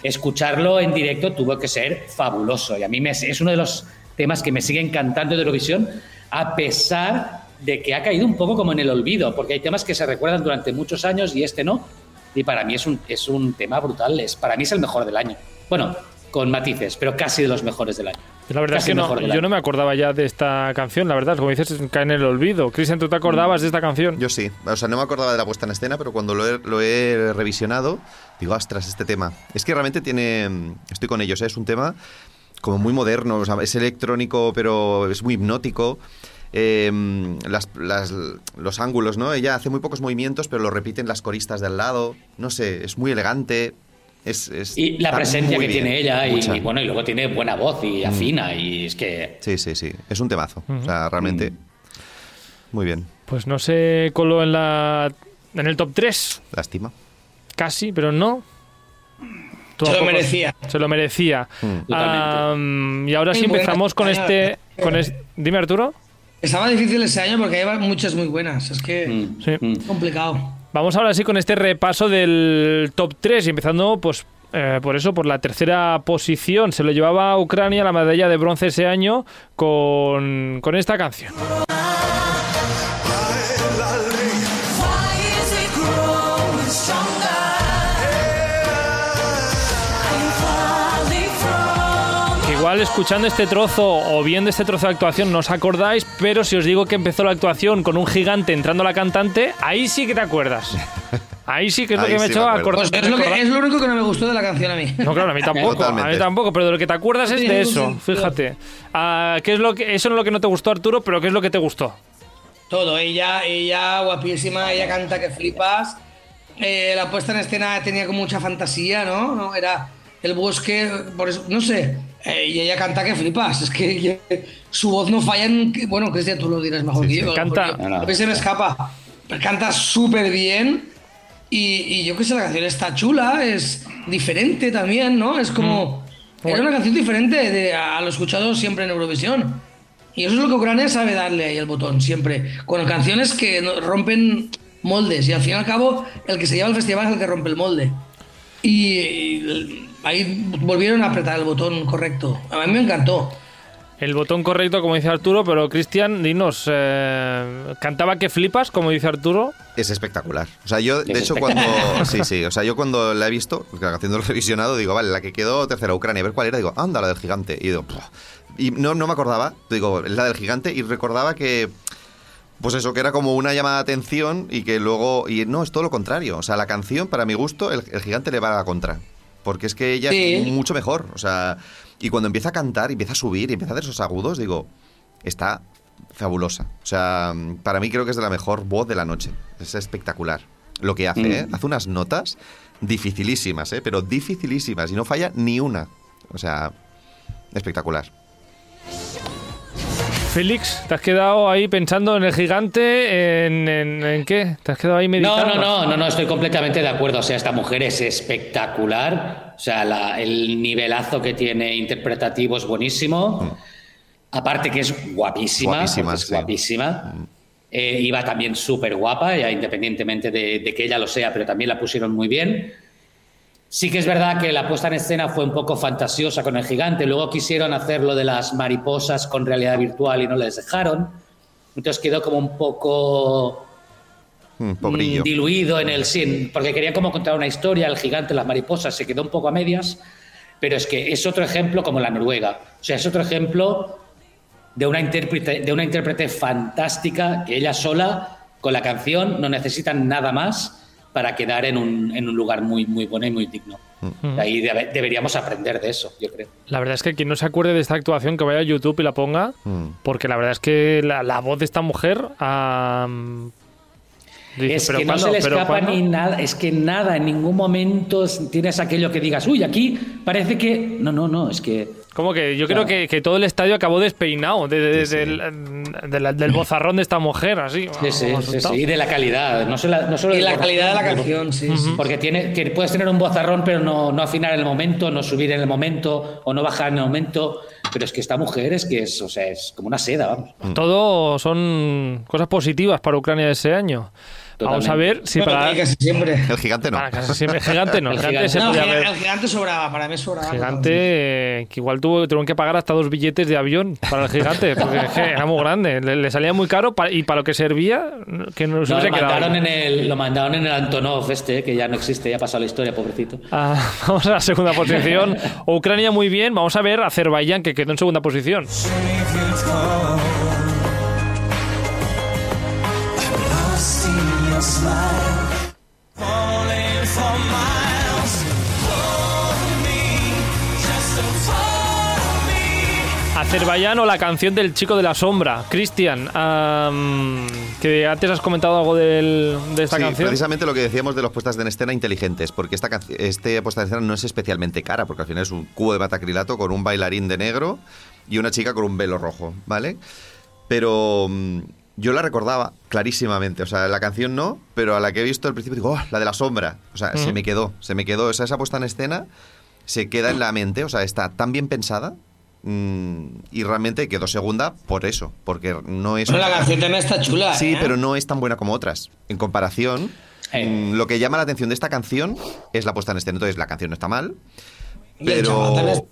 escucharlo en directo tuvo que ser fabuloso. Y a mí me, es uno de los temas que me sigue encantando de Eurovisión, a pesar de que ha caído un poco como en el olvido, porque hay temas que se recuerdan durante muchos años y este no. Y para mí es un, es un tema brutal. Es, para mí es el mejor del año. Bueno, con matices, pero casi de los mejores del año. La verdad Casi es que no, mejor del yo año. no me acordaba ya de esta canción, la verdad. Como dices, cae en el olvido. Cristian, ¿tú te acordabas de esta canción? Yo sí. O sea, no me acordaba de la puesta en escena, pero cuando lo he, lo he revisionado, digo, ostras, este tema. Es que realmente tiene. Estoy con ellos, ¿eh? es un tema como muy moderno. o sea, es electrónico, pero es muy hipnótico. Eh, las- las- los ángulos, ¿no? Ella hace muy pocos movimientos, pero lo repiten las coristas de al lado. No sé, es muy elegante. Es, es- Y la presencia que bien, tiene ella, y, bueno, y luego tiene buena voz y afina, y es que. Sí, sí, sí. Es un temazo. O sea, realmente. Mm. Muy bien. Pues no se coló en la en el top 3, Lástima. casi, pero no. Se lo merecía. Se lo merecía. Mm. Y ahora sí empezamos con este, con es- Dime, Arturo. Estaba difícil ese año porque hay muchas muy buenas. Es que mm, Sí. mm. complicado. Vamos ahora sí con este repaso del top 3 y empezando pues eh, por eso, por la tercera posición. Se lo llevaba a Ucrania la medalla de bronce ese año con, con esta canción. Igual escuchando este trozo o viendo este trozo de actuación no os acordáis, pero si os digo que empezó la actuación con un gigante entrando la cantante, ahí sí que te acuerdas. Ahí sí que es lo Ahí que me ha sí hecho me acordar. Pues es lo, que, es lo único que no me gustó de la canción a mí. No, claro, a mí tampoco, a mí tampoco, pero de lo que te acuerdas es de eso, fíjate. Ah, ¿qué es lo que, eso no es lo que no te gustó, Arturo, pero ¿qué es lo que te gustó? Todo, ella, ella guapísima, ella canta que flipas. Eh, la puesta en escena tenía como mucha fantasía, ¿no? ¿No? Era el bosque, por eso, no sé. Eh, y ella canta que flipas. Es que ella- su voz no falla en. Bueno, Cristian, tú lo dirás mejor Sí, que sí. yo. Canta-. A mí se me escapa. Pero canta súper bien. Y, y yo qué sé, la canción está chula, es diferente también, ¿no? Es como. Era una canción diferente de, a lo escuchado siempre en Eurovisión. Y eso es lo que Ucrania sabe darle ahí el botón, siempre. Con canciones que rompen moldes. Y al fin y al cabo, el que se lleva el festival es el que rompe el molde. Y, y ahí volvieron a apretar el botón correcto. A mí me encantó. El botón correcto, como dice Arturo, pero Cristian, dinos, eh, ¿cantaba que flipas, como dice Arturo? Es espectacular. O sea, yo, de Es hecho, cuando. Sí, sí. O sea, yo cuando la he visto, haciendo el revisionado, digo, vale, la que quedó tercera Ucrania, a ver cuál era, digo, anda, la del gigante. Y digo, "Puf". y no, no me acordaba, digo, es la del gigante, y recordaba que. Pues eso, que era como una llamada de atención y que luego. Y no, es todo lo contrario. O sea, la canción, para mi gusto, el, el gigante le va a la contra. Porque es que ella Sí. es mucho mejor. O sea, y cuando empieza a cantar, empieza a subir y empieza a hacer esos agudos, digo, está fabulosa. O sea, para mí creo que es de la mejor voz de la noche. Es espectacular lo que hace, Mm. ¿eh? Hace unas notas dificilísimas, ¿eh? Pero dificilísimas y no falla ni una. O sea, espectacular. Félix, ¿te has quedado ahí pensando en el gigante? ¿En, en- en qué? ¿Te has quedado ahí No, meditando? no, no, no, no, estoy completamente de acuerdo. O sea, esta mujer es espectacular. O sea, la- el nivelazo que tiene interpretativo es buenísimo. Aparte que es guapísima. Guapísima, es sí. guapísima. Eh, iba también súper guapa, ya independientemente de, de que ella lo sea, pero también la pusieron muy bien. Sí que es verdad que la puesta en escena fue un poco fantasiosa con el gigante. Luego quisieron hacer lo de las mariposas con realidad virtual y no les dejaron. Entonces quedó como un poco Mm, pobrillo. diluido en el sin, porque quería como contar una historia, el gigante, las mariposas, se quedó un poco a medias, pero es que es otro ejemplo como la Noruega. O sea, es otro ejemplo de una intérprete, de una intérprete fantástica que ella sola, con la canción, no necesitan nada más para quedar en un, en un lugar muy, muy bueno y muy digno. Ahí debe- deberíamos aprender de eso, yo creo. La verdad es que quien no se acuerde de esta actuación, que vaya a YouTube y la ponga, Mm. porque la verdad es que la, la voz de esta mujer. am, dice, es "¿Pero que no se le ¿Pero escapa cuándo?". ni nada, es que nada, en ningún momento tienes aquello que digas, uy, aquí parece que. No, no, no, es que. Como que yo Claro. creo que, que todo el estadio acabó despeinado de- de- Sí, sí. del, de la- del bozarrón de esta mujer, así. Sí, sí, sí, Y de la calidad, no solo, no solo Y la calidad de la canción, sí. sí. Porque tiene, que puedes tener un bozarrón, pero no, no afinar en el momento, no subir en el momento, o no bajar en el momento. Pero es que esta mujer es que es, o sea, es como una seda, vamos. Todo son cosas positivas para Ucrania de ese año. Vamos a ver si Bueno, para. casi siempre. El gigante no. para casi siempre- gigante no, El gigante, gigante. se No, el, el gigante sobraba, para mí sobraba. Gigante, eh, que igual tuvo, tuvieron que pagar hasta dos billetes de avión para el gigante, porque es que era muy grande, le, le salía muy caro y para lo que servía, que no se No, lo, mandaron en el, lo mandaron en el Antonov este, que ya no existe, ya ha pasado la historia, pobrecito. Ah, vamos a la segunda posición. Ucrania muy bien, vamos a ver Azerbaiyán, que quedó en segunda posición. Azerbaiyán o la canción del chico de la sombra. Cristian, que antes has comentado algo del- de esta Sí, canción. precisamente lo que decíamos de las puestas en escena inteligentes, porque esta este puesta en escena no es especialmente cara, porque al final es un cubo de batacrilato con un bailarín de negro y una chica con un velo rojo, ¿vale? Pero mm, yo la recordaba clarísimamente, o sea, la canción no, pero a la que he visto al principio digo, "Oh, la de la sombra, o sea, se me quedó, se me quedó, o sea, esa puesta en escena se queda en la mente, o sea, está tan bien pensada y realmente quedó segunda por eso, porque no es... Bueno, la canción también está chula. Sí, ¿eh? pero no es tan buena como otras. En comparación, Eh. mm, lo que llama la atención de esta canción es la puesta en escena. Entonces, la canción no está mal, Y pero...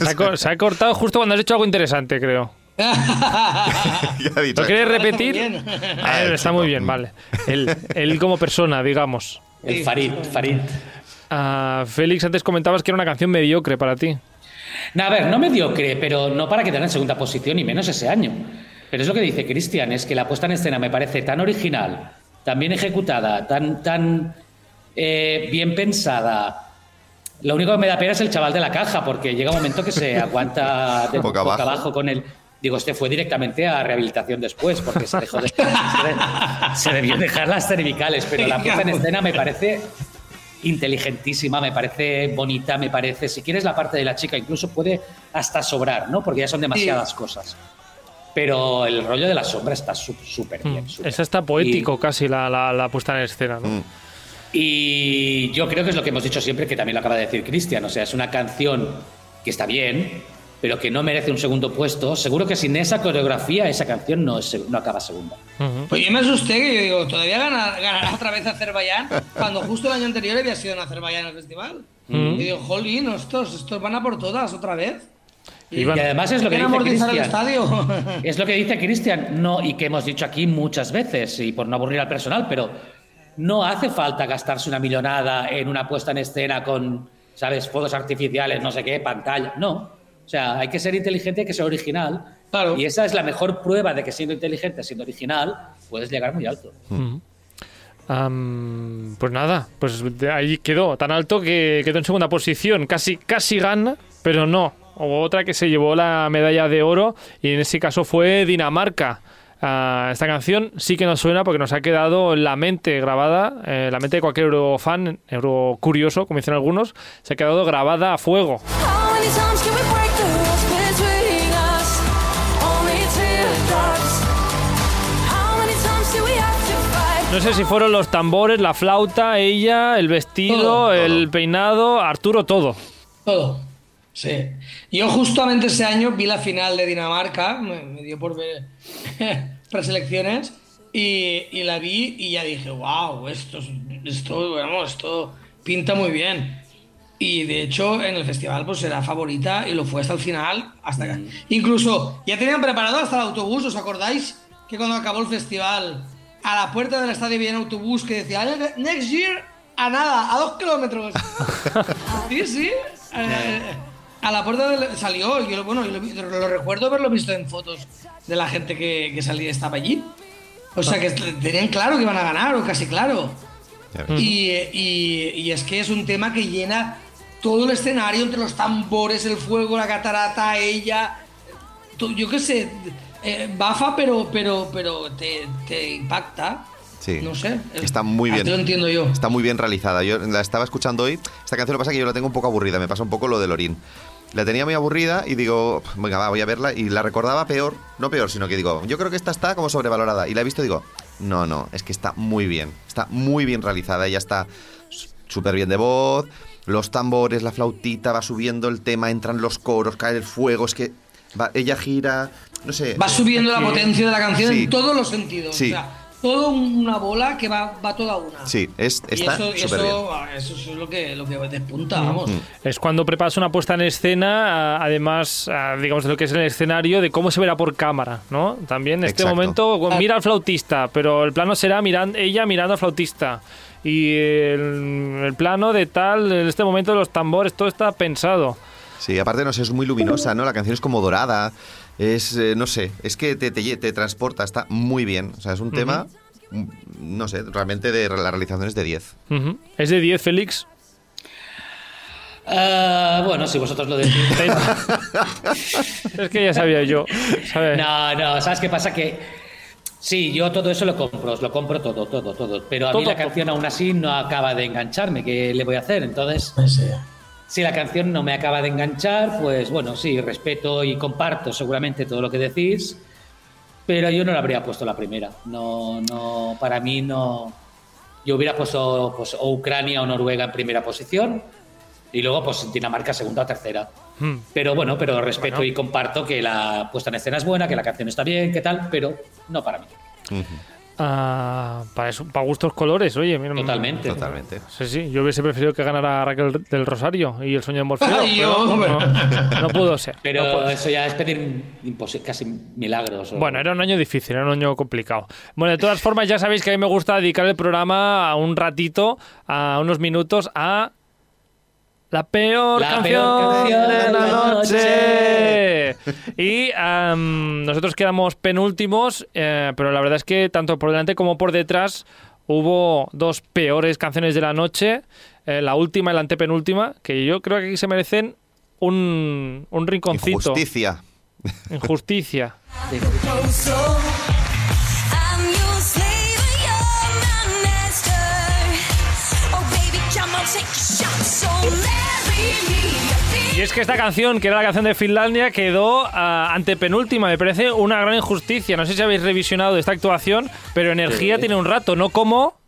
Se ha, co- se ha cortado justo cuando has hecho algo interesante, creo. Ya he dicho. ¿Lo quieres repetir? bien. Ah, Ah, está muy bien, vale. Él, él como persona, digamos. El Farid, Farid. Félix, antes comentabas que era una canción mediocre para ti. No, a ver, no mediocre, pero no para quedar en segunda posición, y menos ese año. Pero es lo que dice Cristian, es que la puesta en escena me parece tan original, tan bien ejecutada, tan, tan eh, bien pensada. Lo único que me da pena es el chaval de la caja, porque llega un momento que se aguanta de Boca boca, abajo. abajo. con el... Digo, este fue directamente a rehabilitación después, porque se dejó de... se, de- se debió dejar las cervicales, pero la puesta en escena me parece inteligentísima, me parece bonita, me parece, si quieres la parte de la chica, incluso puede hasta sobrar, ¿no? Porque ya son demasiadas cosas. Pero el rollo de la sombra está sú- súper bien. súper. Mm. Esa está poético casi la, la- la puesta en escena, ¿no? Mm. Y yo creo que es lo que hemos dicho siempre, que también lo acaba de decir Cristian. O sea, es una canción que está bien, pero que no merece un segundo puesto. Seguro que sin esa coreografía, esa canción no, es- no acaba segunda. Ujú. Pues yo me asusté que yo digo, todavía gana- ganará otra vez Azerbaiyán, cuando justo el año anterior había sido en Azerbaiyán el festival. Mm. Y digo, jolín, estos, estos van a por todas otra vez. Iban- Y además es lo que dice Cristian. Es lo que dice Cristian, no, y que hemos dicho aquí muchas veces, y por no aburrir al personal, pero no hace falta gastarse una millonada en una puesta en escena con, ¿sabes?, fuegos artificiales, no sé qué, pantalla. No. O sea, hay que ser inteligente, hay que ser original. Claro. Y esa es la mejor prueba de que siendo inteligente, siendo original, puedes llegar muy alto. Am, pues nada, pues de ahí quedó, tan alto que quedó en segunda posición, casi, casi gana, pero no. Hubo otra que se llevó la medalla de oro y en ese caso fue Dinamarca. Ah, esta canción sí que nos suena porque nos ha quedado en la mente grabada, eh, la mente de cualquier eurofan, eurocurioso, como dicen algunos, se ha quedado grabada a fuego. No sé si fueron los tambores, la flauta, ella, el vestido, Todo. el peinado, Arturo, todo. Todo. Sí. Yo justamente ese año vi la final de Dinamarca, me, me dio por ver preselecciones, y, y la vi y ya dije, wow, estos esto, vamos, esto pinta muy bien. Y de hecho, en el festival, pues era favorita y lo fue hasta el final. Hasta que- Incluso ya tenían preparado hasta el autobús, ¿os acordáis? Que cuando acabó el festival, a la puerta del estadio había un autobús que decía Next year a nada, a dos kilómetros. sí, sí. eh, a la puerta del, salió, yo, lo- bueno, yo lo, recuerdo haberlo visto en fotos de la gente que, que salía, estaba allí. O sea que tenían claro que iban a ganar, o casi claro. Y, y- y es que es un tema que llena todo el escenario entre los tambores, el fuego, la catarata, ella. Yo qué sé, eh, bafa, pero, pero, pero te, te impacta. Sí. No sé. Está muy Así bien. lo entiendo yo. Está muy bien realizada. Yo la estaba escuchando hoy. Esta canción lo que pasa es que yo la tengo un poco aburrida. Me pasa un poco lo de Lorín. La tenía muy aburrida y digo, venga, va, voy a verla. Y la recordaba peor. No peor, sino que digo, yo creo que esta está como sobrevalorada. Y la he visto y digo, no, no, es que está muy bien. Está muy bien realizada. Ella está súper bien de voz. Los tambores, la flautita, va subiendo el tema, entran los coros, cae el fuego. Es que va- ella gira. No sé. Va subiendo la potencia de la canción Sí. en todos los sentidos. Sí. O sea, todo una bola que va, va toda una. Sí, es, Y está eso, y súper bien. eso, eso es lo que, lo que despunta, vamos. Es cuando preparas una puesta en escena, ah, además, ah, digamos, de lo que es el escenario, de cómo se verá por cámara, ¿no? También en este Exacto. momento, mira al flautista, pero el plano será miran, ella mirando al flautista. Y el, el plano de tal, en este momento de los tambores, todo está pensado. Sí, aparte, no sé, es muy luminosa, ¿no? La canción es como dorada. Es, eh, no sé, es que te, te, te transporta, está muy bien. O sea, es un tema, mm, no sé, realmente de la realización es de 10. Ujú. ¿Es de 10, Félix? Ah, bueno, si vosotros lo decís. es que ya sabía yo. ¿sabes? No, no, ¿sabes qué pasa? Que sí, yo todo eso lo compro, os lo compro todo, todo, todo. Pero a mí Todo, la canción aún así no acaba de engancharme. ¿Qué le voy a hacer? Entonces, si la canción no me acaba de enganchar, pues bueno, sí, respeto y comparto seguramente todo lo que decís. Pero yo no la habría puesto la primera. No, no, para mí no. Yo hubiera puesto pues, o Ucrania o Noruega en primera posición y luego pues Dinamarca segunda o tercera. Hmm. Pero bueno, pero respeto y comparto que la puesta en escena es buena, que la canción está bien, que tal, pero no para mí. Ah, para, eso, para gustos colores, oye. mira, Totalmente. Totalmente. Sí, sí, yo hubiese preferido que ganara Raquel del Rosario y el sueño de Morfeo. Ay, pero hombre. no, no pudo ser. Pero no pudo eso ya es pedir casi milagros. o- Bueno, era un año difícil, era un año complicado. Bueno, de todas formas, ya sabéis que a mí me gusta dedicar el programa a un ratito, a unos minutos, a la peor, La canción, peor canción de la de la noche. Y nosotros quedamos penúltimos, eh, pero la verdad es que tanto por delante como por detrás hubo dos peores canciones de la noche, eh, la última y la antepenúltima, que yo creo que aquí se merecen un, un rinconcito. Injusticia. Injusticia. Y es que esta canción, que era la canción de Finlandia, quedó ah, antepenúltima. Me parece una gran injusticia. No sé si habéis revisionado esta actuación, pero energía tiene un rato, no como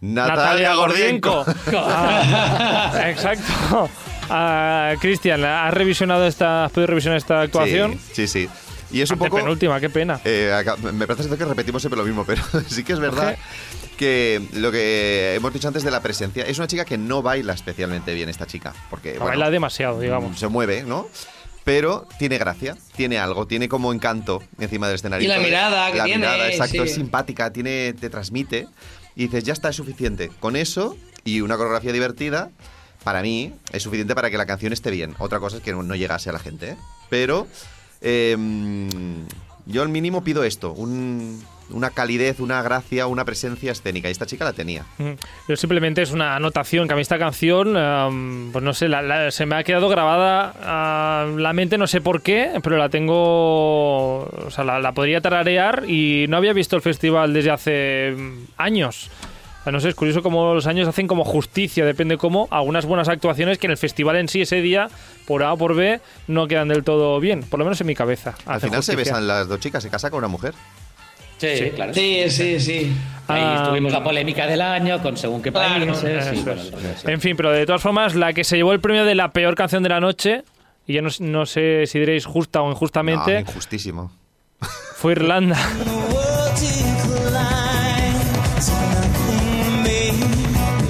Natalia, Gordienko. Ah, exacto. Ah, Cristian, ¿has revisionado esta, has podido revisionar esta actuación? Sí, sí, sí. Y es un poco... Antepenúltima, qué pena. Eh, acá- me parece que repetimos siempre lo mismo, pero sí que es verdad que lo que hemos dicho antes de la presencia es una chica que no baila especialmente bien esta chica, porque bueno, Baila demasiado, digamos. se mueve, ¿no? Pero tiene gracia, tiene algo, tiene como encanto encima del escenario. Y la mirada que la tiene, mirada, exacto, sí. es simpática, tiene, te transmite y dices ya está es suficiente. Con eso y una coreografía divertida, para mí es suficiente para que la canción esté bien. Otra cosa es que no, no llegase a la gente, ¿eh? pero eh, yo al mínimo pido esto, un- una calidez, una gracia, una presencia escénica y esta chica la tenía. Mm. Yo simplemente es una anotación que a mí esta canción, am, pues no sé, la- la- se me ha quedado grabada la mente, no sé por qué, pero la tengo, o sea, la, la podría tararear y no había visto el festival desde hace mm, años. No sé, es curioso cómo los años hacen como justicia, depende cómo, algunas buenas actuaciones que en el festival en sí ese día, por A o por B, no quedan del todo bien, por lo menos en mi cabeza. Al final se besan las dos chicas, se casa con una mujer. Sí, Sí. claro. Sí, sí, sí. Ahí Ah, tuvimos la polémica del año con según qué Claro, países. y bueno. En fin, pero de todas formas, la que se llevó el premio de la peor canción de la noche, y ya no, no sé si diréis justa o No, injustamente, injustísimo. fue Irlanda.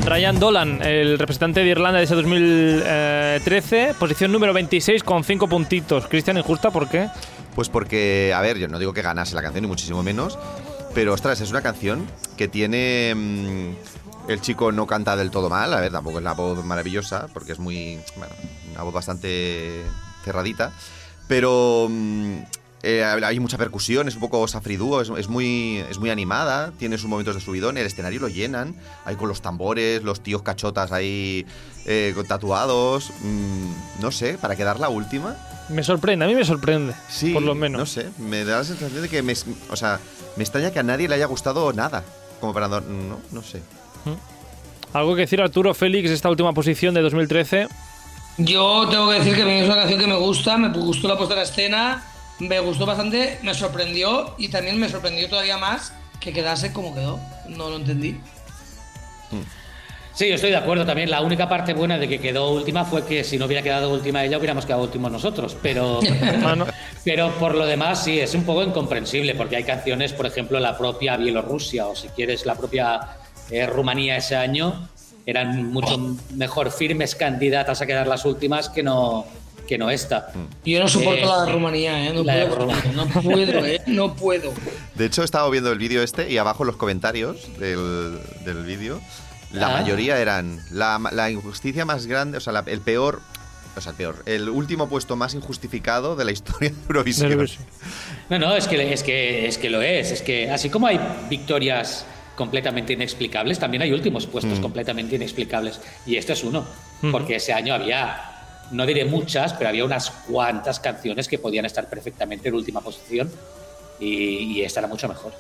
Ryan Dolan, el representante de Irlanda de ese 2013, posición número 26 con 5 puntitos. Cristian, injusta, ¿por qué? Pues porque, a ver, yo no digo que ganase la canción, ni muchísimo menos, pero ostras, es una canción que tiene. mm, el chico no canta del todo mal, a ver, tampoco es la voz maravillosa, porque es muy. Bueno, una voz bastante cerradita, pero. mm, eh, hay mucha percusión, es un poco safridúo, es, es muy, es muy animada, tiene sus momentos de subidón, el escenario lo llenan, hay con los tambores, los tíos cachotas ahí eh, con tatuados, mm, no sé, para quedar la última. Me sorprende, a mí me sorprende, Sí, por lo menos. No sé, me da la sensación de que me, o sea, me extraña que a nadie le haya gustado nada. Como para no, no, sé. Algo que decir Arturo Félix, esta última posición de 2013. Yo tengo que decir que a mí es una canción que me gusta, me gustó la puesta en escena, me gustó bastante, me sorprendió y también me sorprendió todavía más que quedase como quedó. No lo entendí. Sí, yo estoy de acuerdo también. La única parte buena de que quedó última fue que si no hubiera quedado última ella, hubiéramos quedado últimos nosotros. Pero, pero por lo demás, sí, es un poco incomprensible, porque hay canciones, por ejemplo, la propia Bielorrusia o si quieres la propia eh, Rumanía ese año, eran mucho mejor firmes candidatas a quedar las últimas que no, que no esta. Yo no soporto Eh, la de Rumanía, ¿eh? No la de puedo, Rumanía. no puedo, ¿eh? No puedo. De hecho, he estado viendo el vídeo este y abajo en los comentarios del, del vídeo, la Ah. mayoría eran la, la injusticia más grande, o sea, la- el peor, o sea, el peor, el último puesto más injustificado de la historia de Eurovisión. Eurovisión. No, no, es que, es que es que lo es. Es que así como hay victorias completamente inexplicables, también hay últimos puestos completamente inexplicables. Y este es uno. Porque ese año había, no diré muchas, pero había unas cuantas canciones que podían estar perfectamente en última posición. Y, y esta era mucho mejor.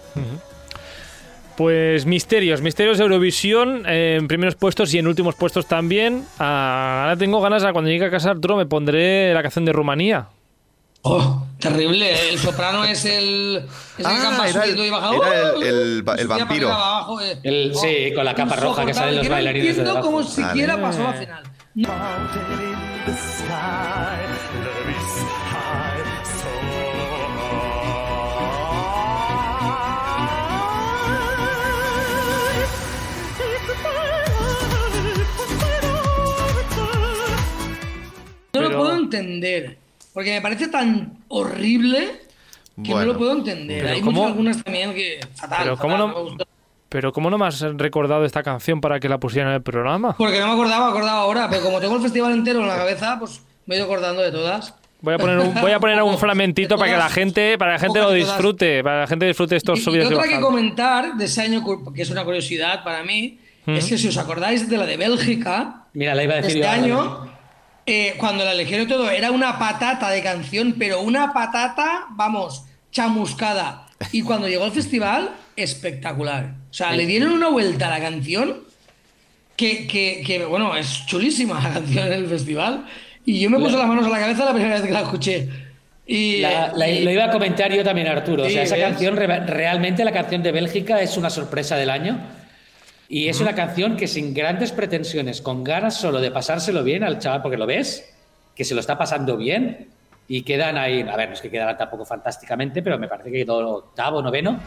Pues misterios, misterios de Eurovisión eh, en primeros puestos y en últimos puestos también. Ah, ahora tengo ganas, a cuando llegue a casa Arturo, me pondré la canción de Rumanía. Oh, terrible. El soprano es el. Es el Ah, que va era el- y baja. era el- el el vampiro. abajo, eh. El- sí, con la capa roja que salen los bailarines No entiendo de cómo debajo. siquiera pasó la final. No lo puedo entender. Porque me parece tan horrible que Bueno. no lo puedo entender. Hay ¿cómo- muchas algunas también que. Fatal. Pero ¿cómo no- me gustó. Pero ¿cómo no me has recordado esta canción para que la pusieran en el programa? Porque no me acordaba, me acordaba ahora. Pero como tengo el festival entero en la cabeza, pues me he ido acordando de todas. Voy a poner un, voy a poner un fragmentito para que la gente, para que la gente lo disfrute, para que la gente disfrute estos Y, y subidos y otra que comentar de ese año, que es una curiosidad para mí, es que si os acordáis de la de Bélgica, Mira, la iba a de decir este yo año, eh, cuando la eligieron todo, era una patata de canción, pero una patata, vamos, chamuscada. Y cuando llegó al festival, espectacular. O sea, le dieron una vuelta a la canción que, que- que, bueno, es chulísima la canción en el festival. Y yo me puse las manos a la cabeza la primera vez que la escuché. Y, La- la- y- lo iba a comentar yo también, Arturo. o Sí, sea, esa ¿ves? canción, re- realmente la canción de Bélgica es una sorpresa del año. Y es una canción que sin grandes pretensiones, con ganas solo de pasárselo bien al chaval, porque lo ves, que se lo está pasando bien. Y quedan ahí, a ver, no es que quedaran tampoco fantásticamente, pero me parece que quedó octavo, noveno.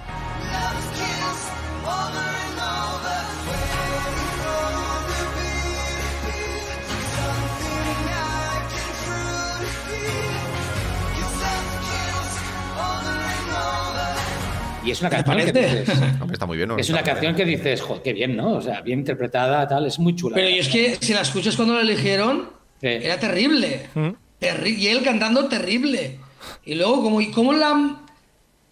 Y es una canción que dices, Hombre, está muy bien. ¿no? es una Está canción que dices, joder, qué bien, ¿no? O sea, bien interpretada, tal, es muy chula. Pero y es que si la escuchas cuando la eligieron, Sí. era terrible. ¿Mm? Terri- y él cantando terrible. Y luego, como, y cómo la,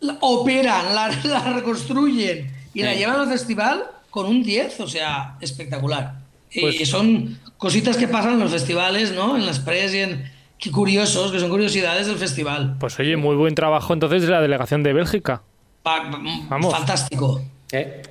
la operan, la, la reconstruyen y la llevan al festival con un 10, o sea, espectacular. Pues- y son cositas que pasan en los festivales, ¿no? En las pres y en. Qué curiosos, que son curiosidades del festival. Pues oye, muy buen trabajo entonces de la delegación de Bélgica. Vamos. Fantástico. ¿Eh?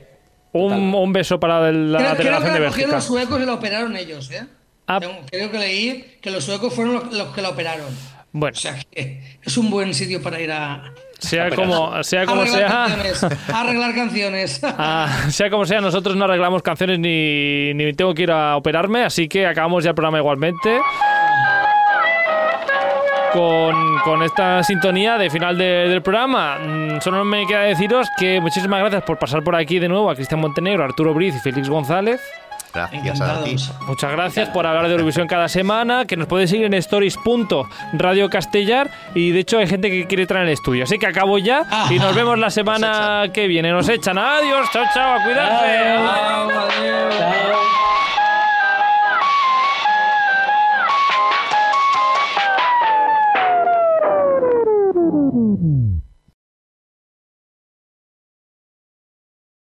Un, un beso para la Creo, creo que delegación de la cogieron Bélgica. los suecos y la operaron ellos, ¿eh? Ah. Creo que leí que los suecos fueron los, los que la operaron. Bueno, O sea que es un buen sitio para ir a, sea como, sea como arreglar sea, canciones. a arreglar canciones. ah, sea como sea, nosotros no arreglamos canciones ni, ni tengo que ir a operarme, así que acabamos ya el programa igualmente. Con, con esta sintonía de final de- del programa. Mm, Solo me queda deciros que muchísimas gracias por pasar por aquí de nuevo a Cristian Montenegro, Arturo Briz y Félix González. Gracias a ti. Muchas gracias por hablar de Eurovisión cada semana, que nos puedes seguir en stories.radiocastellar y de hecho hay gente que quiere entrar en el estudio. Así que acabo ya y nos vemos la semana que viene. Nos echan. Adiós, chao, chao, a cuidarse. Chao, adiós. Chao.